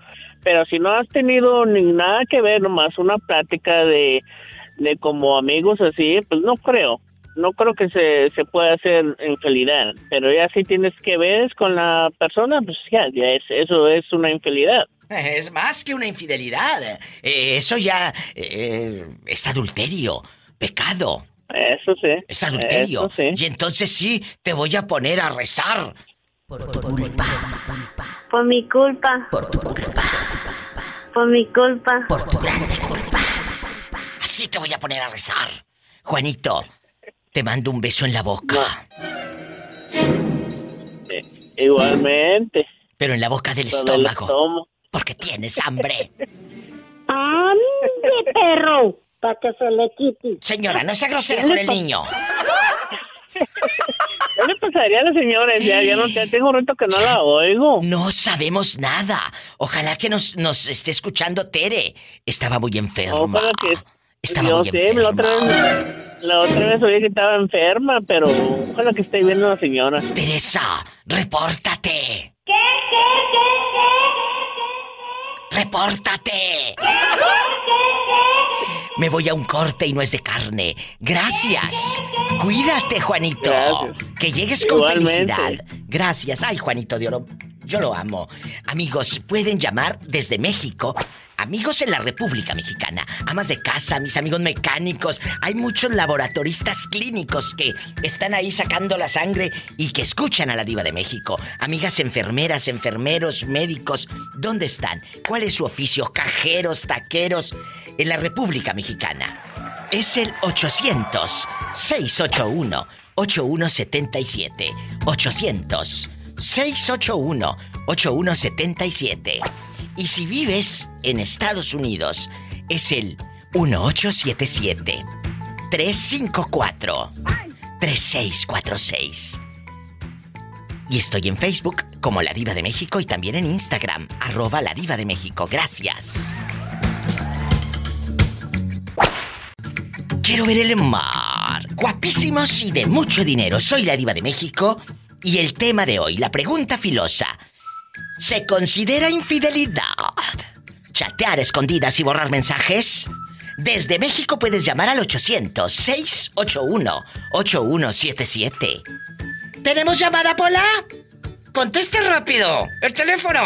pero si no has tenido ni nada que ver, nomás una plática de, de como amigos así, pues no creo. No creo que se, se pueda hacer infidelidad. Pero ya si tienes que ver con la persona, pues ya, ya es, eso es una infidelidad. Es más que una infidelidad. Eh, eso ya eh, es adulterio, pecado. Eso sí. Es adulterio. Eso sí. Y entonces sí, te voy a poner a rezar. Por tu culpa. Por mi culpa. Por tu culpa. Por mi culpa. Por tu grande culpa. Así te voy a poner a rezar. Juanito, te mando un beso en la boca. Eh, igualmente. Pero en la boca del estómago. Porque tienes hambre. ¡Ande, perro! Para que se le quite. Señora, no sea grosera con el niño. ¿Qué le pasaría la señora? Ya, ya no ya tengo un rato que no la oigo. No sabemos nada. Ojalá que nos, nos esté escuchando Tere. Estaba muy enferma. Ojalá que Estaba yo muy sé, la otra vez, la otra vez oí que estaba enferma, pero ojalá que esté viendo a la señora. Teresa, repórtate. ¿Qué, qué, ¡Repórtate! Me voy a un corte y no es de carne. Gracias. Cuídate, Juanito. Que llegues con Igualmente. felicidad. Gracias. Ay, Juanito de Oro. Yo lo amo. Amigos, pueden llamar desde México. Amigos en la República Mexicana, amas de casa, mis amigos mecánicos, hay muchos laboratoristas clínicos que están ahí sacando la sangre y que escuchan a la diva de México. Amigas enfermeras, enfermeros, médicos, ¿dónde están? ¿Cuál es su oficio? Cajeros, taqueros, en la República Mexicana. Es el 800-681-8177. 800-681-8177. Y si vives en Estados Unidos, es el 1877 354 3646. Y estoy en Facebook como La Diva de México y también en Instagram, arroba La Diva de México. Gracias. Quiero ver el mar. Guapísimos y de mucho dinero. Soy la diva de México y el tema de hoy, la pregunta filosa. ¿Se considera infidelidad chatear escondidas y borrar mensajes? Desde México puedes llamar al 800-681-8177. ¿Tenemos llamada, Pola? Conteste rápido. El teléfono.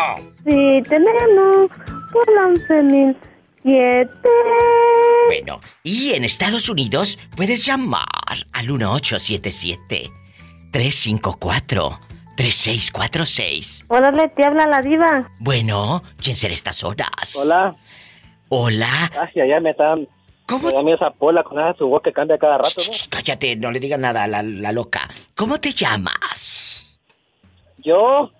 Sí, tenemos por la 11007. Bueno, y en Estados Unidos puedes llamar al 1877 354 3646. Órale, te habla la diva. Bueno, ¿quién será estas horas? Hola. Hola. Ay, allá me están... ¿Cómo? Me da esa pola con esa su voz que cambia cada rato, ¿no? Cállate, no le digas nada a la, la loca. ¿Cómo te llamas? Yo,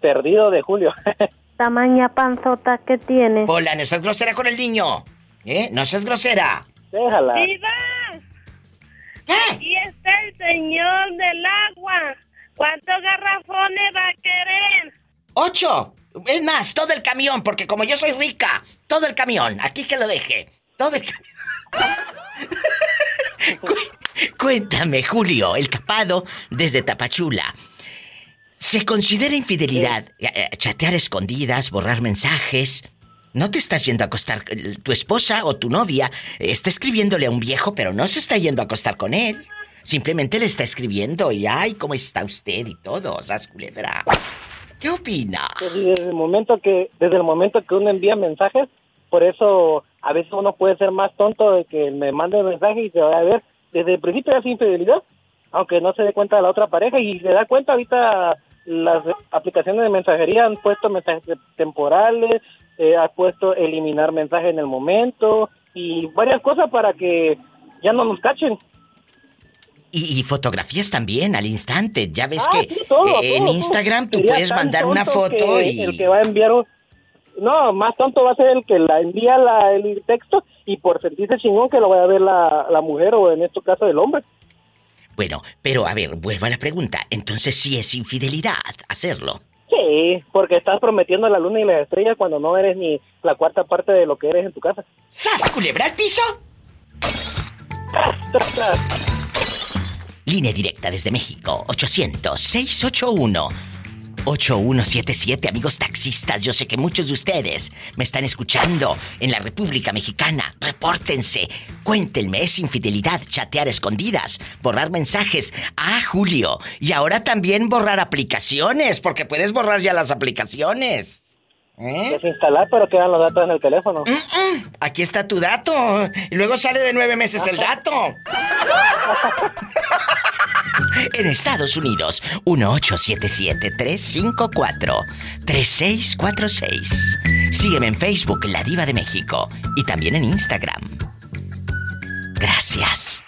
perdido de Julio. Tamaña panzota que tiene. Hola, no seas grosera con el niño. ¿Eh? No seas grosera. Déjala. Aquí está el señor del agua. ¿Cuántos garrafones va a querer? ¡Ocho! Es más, todo el camión, porque como yo soy rica, todo el camión. Aquí que lo deje. Todo el camión. Cu- Cuéntame, Julio, el capado desde Tapachula. ¿Se considera infidelidad eh, eh, chatear escondidas, borrar mensajes? No te estás yendo a acostar. eh, Tu esposa o tu novia está escribiéndole a un viejo, pero no se está yendo a acostar con él. Simplemente le está escribiendo y ay, ¿cómo está usted? y todo, ¿sabes, culebra? ¿Qué opina? Pues, desde el momento que desde el momento que uno envía mensajes, por eso a veces uno puede ser más tonto de que me mande el mensaje y se va a ver desde el principio es infidelidad, aunque no se dé cuenta de la otra pareja y se da cuenta ahorita las aplicaciones de mensajería han puesto mensajes temporales, eh, ha puesto eliminar mensajes en el momento y varias cosas para que ya no nos cachen. Y, y fotografías también al instante. Ya ves Ah, que sí, todo, eh, en todo, Instagram tú puedes mandar una foto y... El que va a enviar un... No, más tonto va a ser el que la envía la, el texto y por sentirse chingón que lo vaya a ver la, la mujer o en este caso el hombre. Bueno, pero a ver, vuelvo a la pregunta. Entonces sí es infidelidad hacerlo. Sí, porque estás prometiendo la luna y las estrellas cuando no eres ni la cuarta parte de lo que eres en tu casa. ¡Sas, culebra al piso! Línea directa desde México, 800-681-8177. Amigos taxistas, yo sé que muchos de ustedes me están escuchando en la República Mexicana. Repórtense, cuéntenme, es infidelidad chatear escondidas, borrar mensajes. Ah, Julio, y ahora también borrar aplicaciones, porque puedes borrar ya las aplicaciones. ¿Eh? Desinstalar, pero quedan los datos en el teléfono. Aquí está tu dato. Y luego sale de nueve meses el dato. En Estados Unidos, 1877-354-3646. Sígueme en Facebook, La Diva de México. Y también en Instagram. Gracias.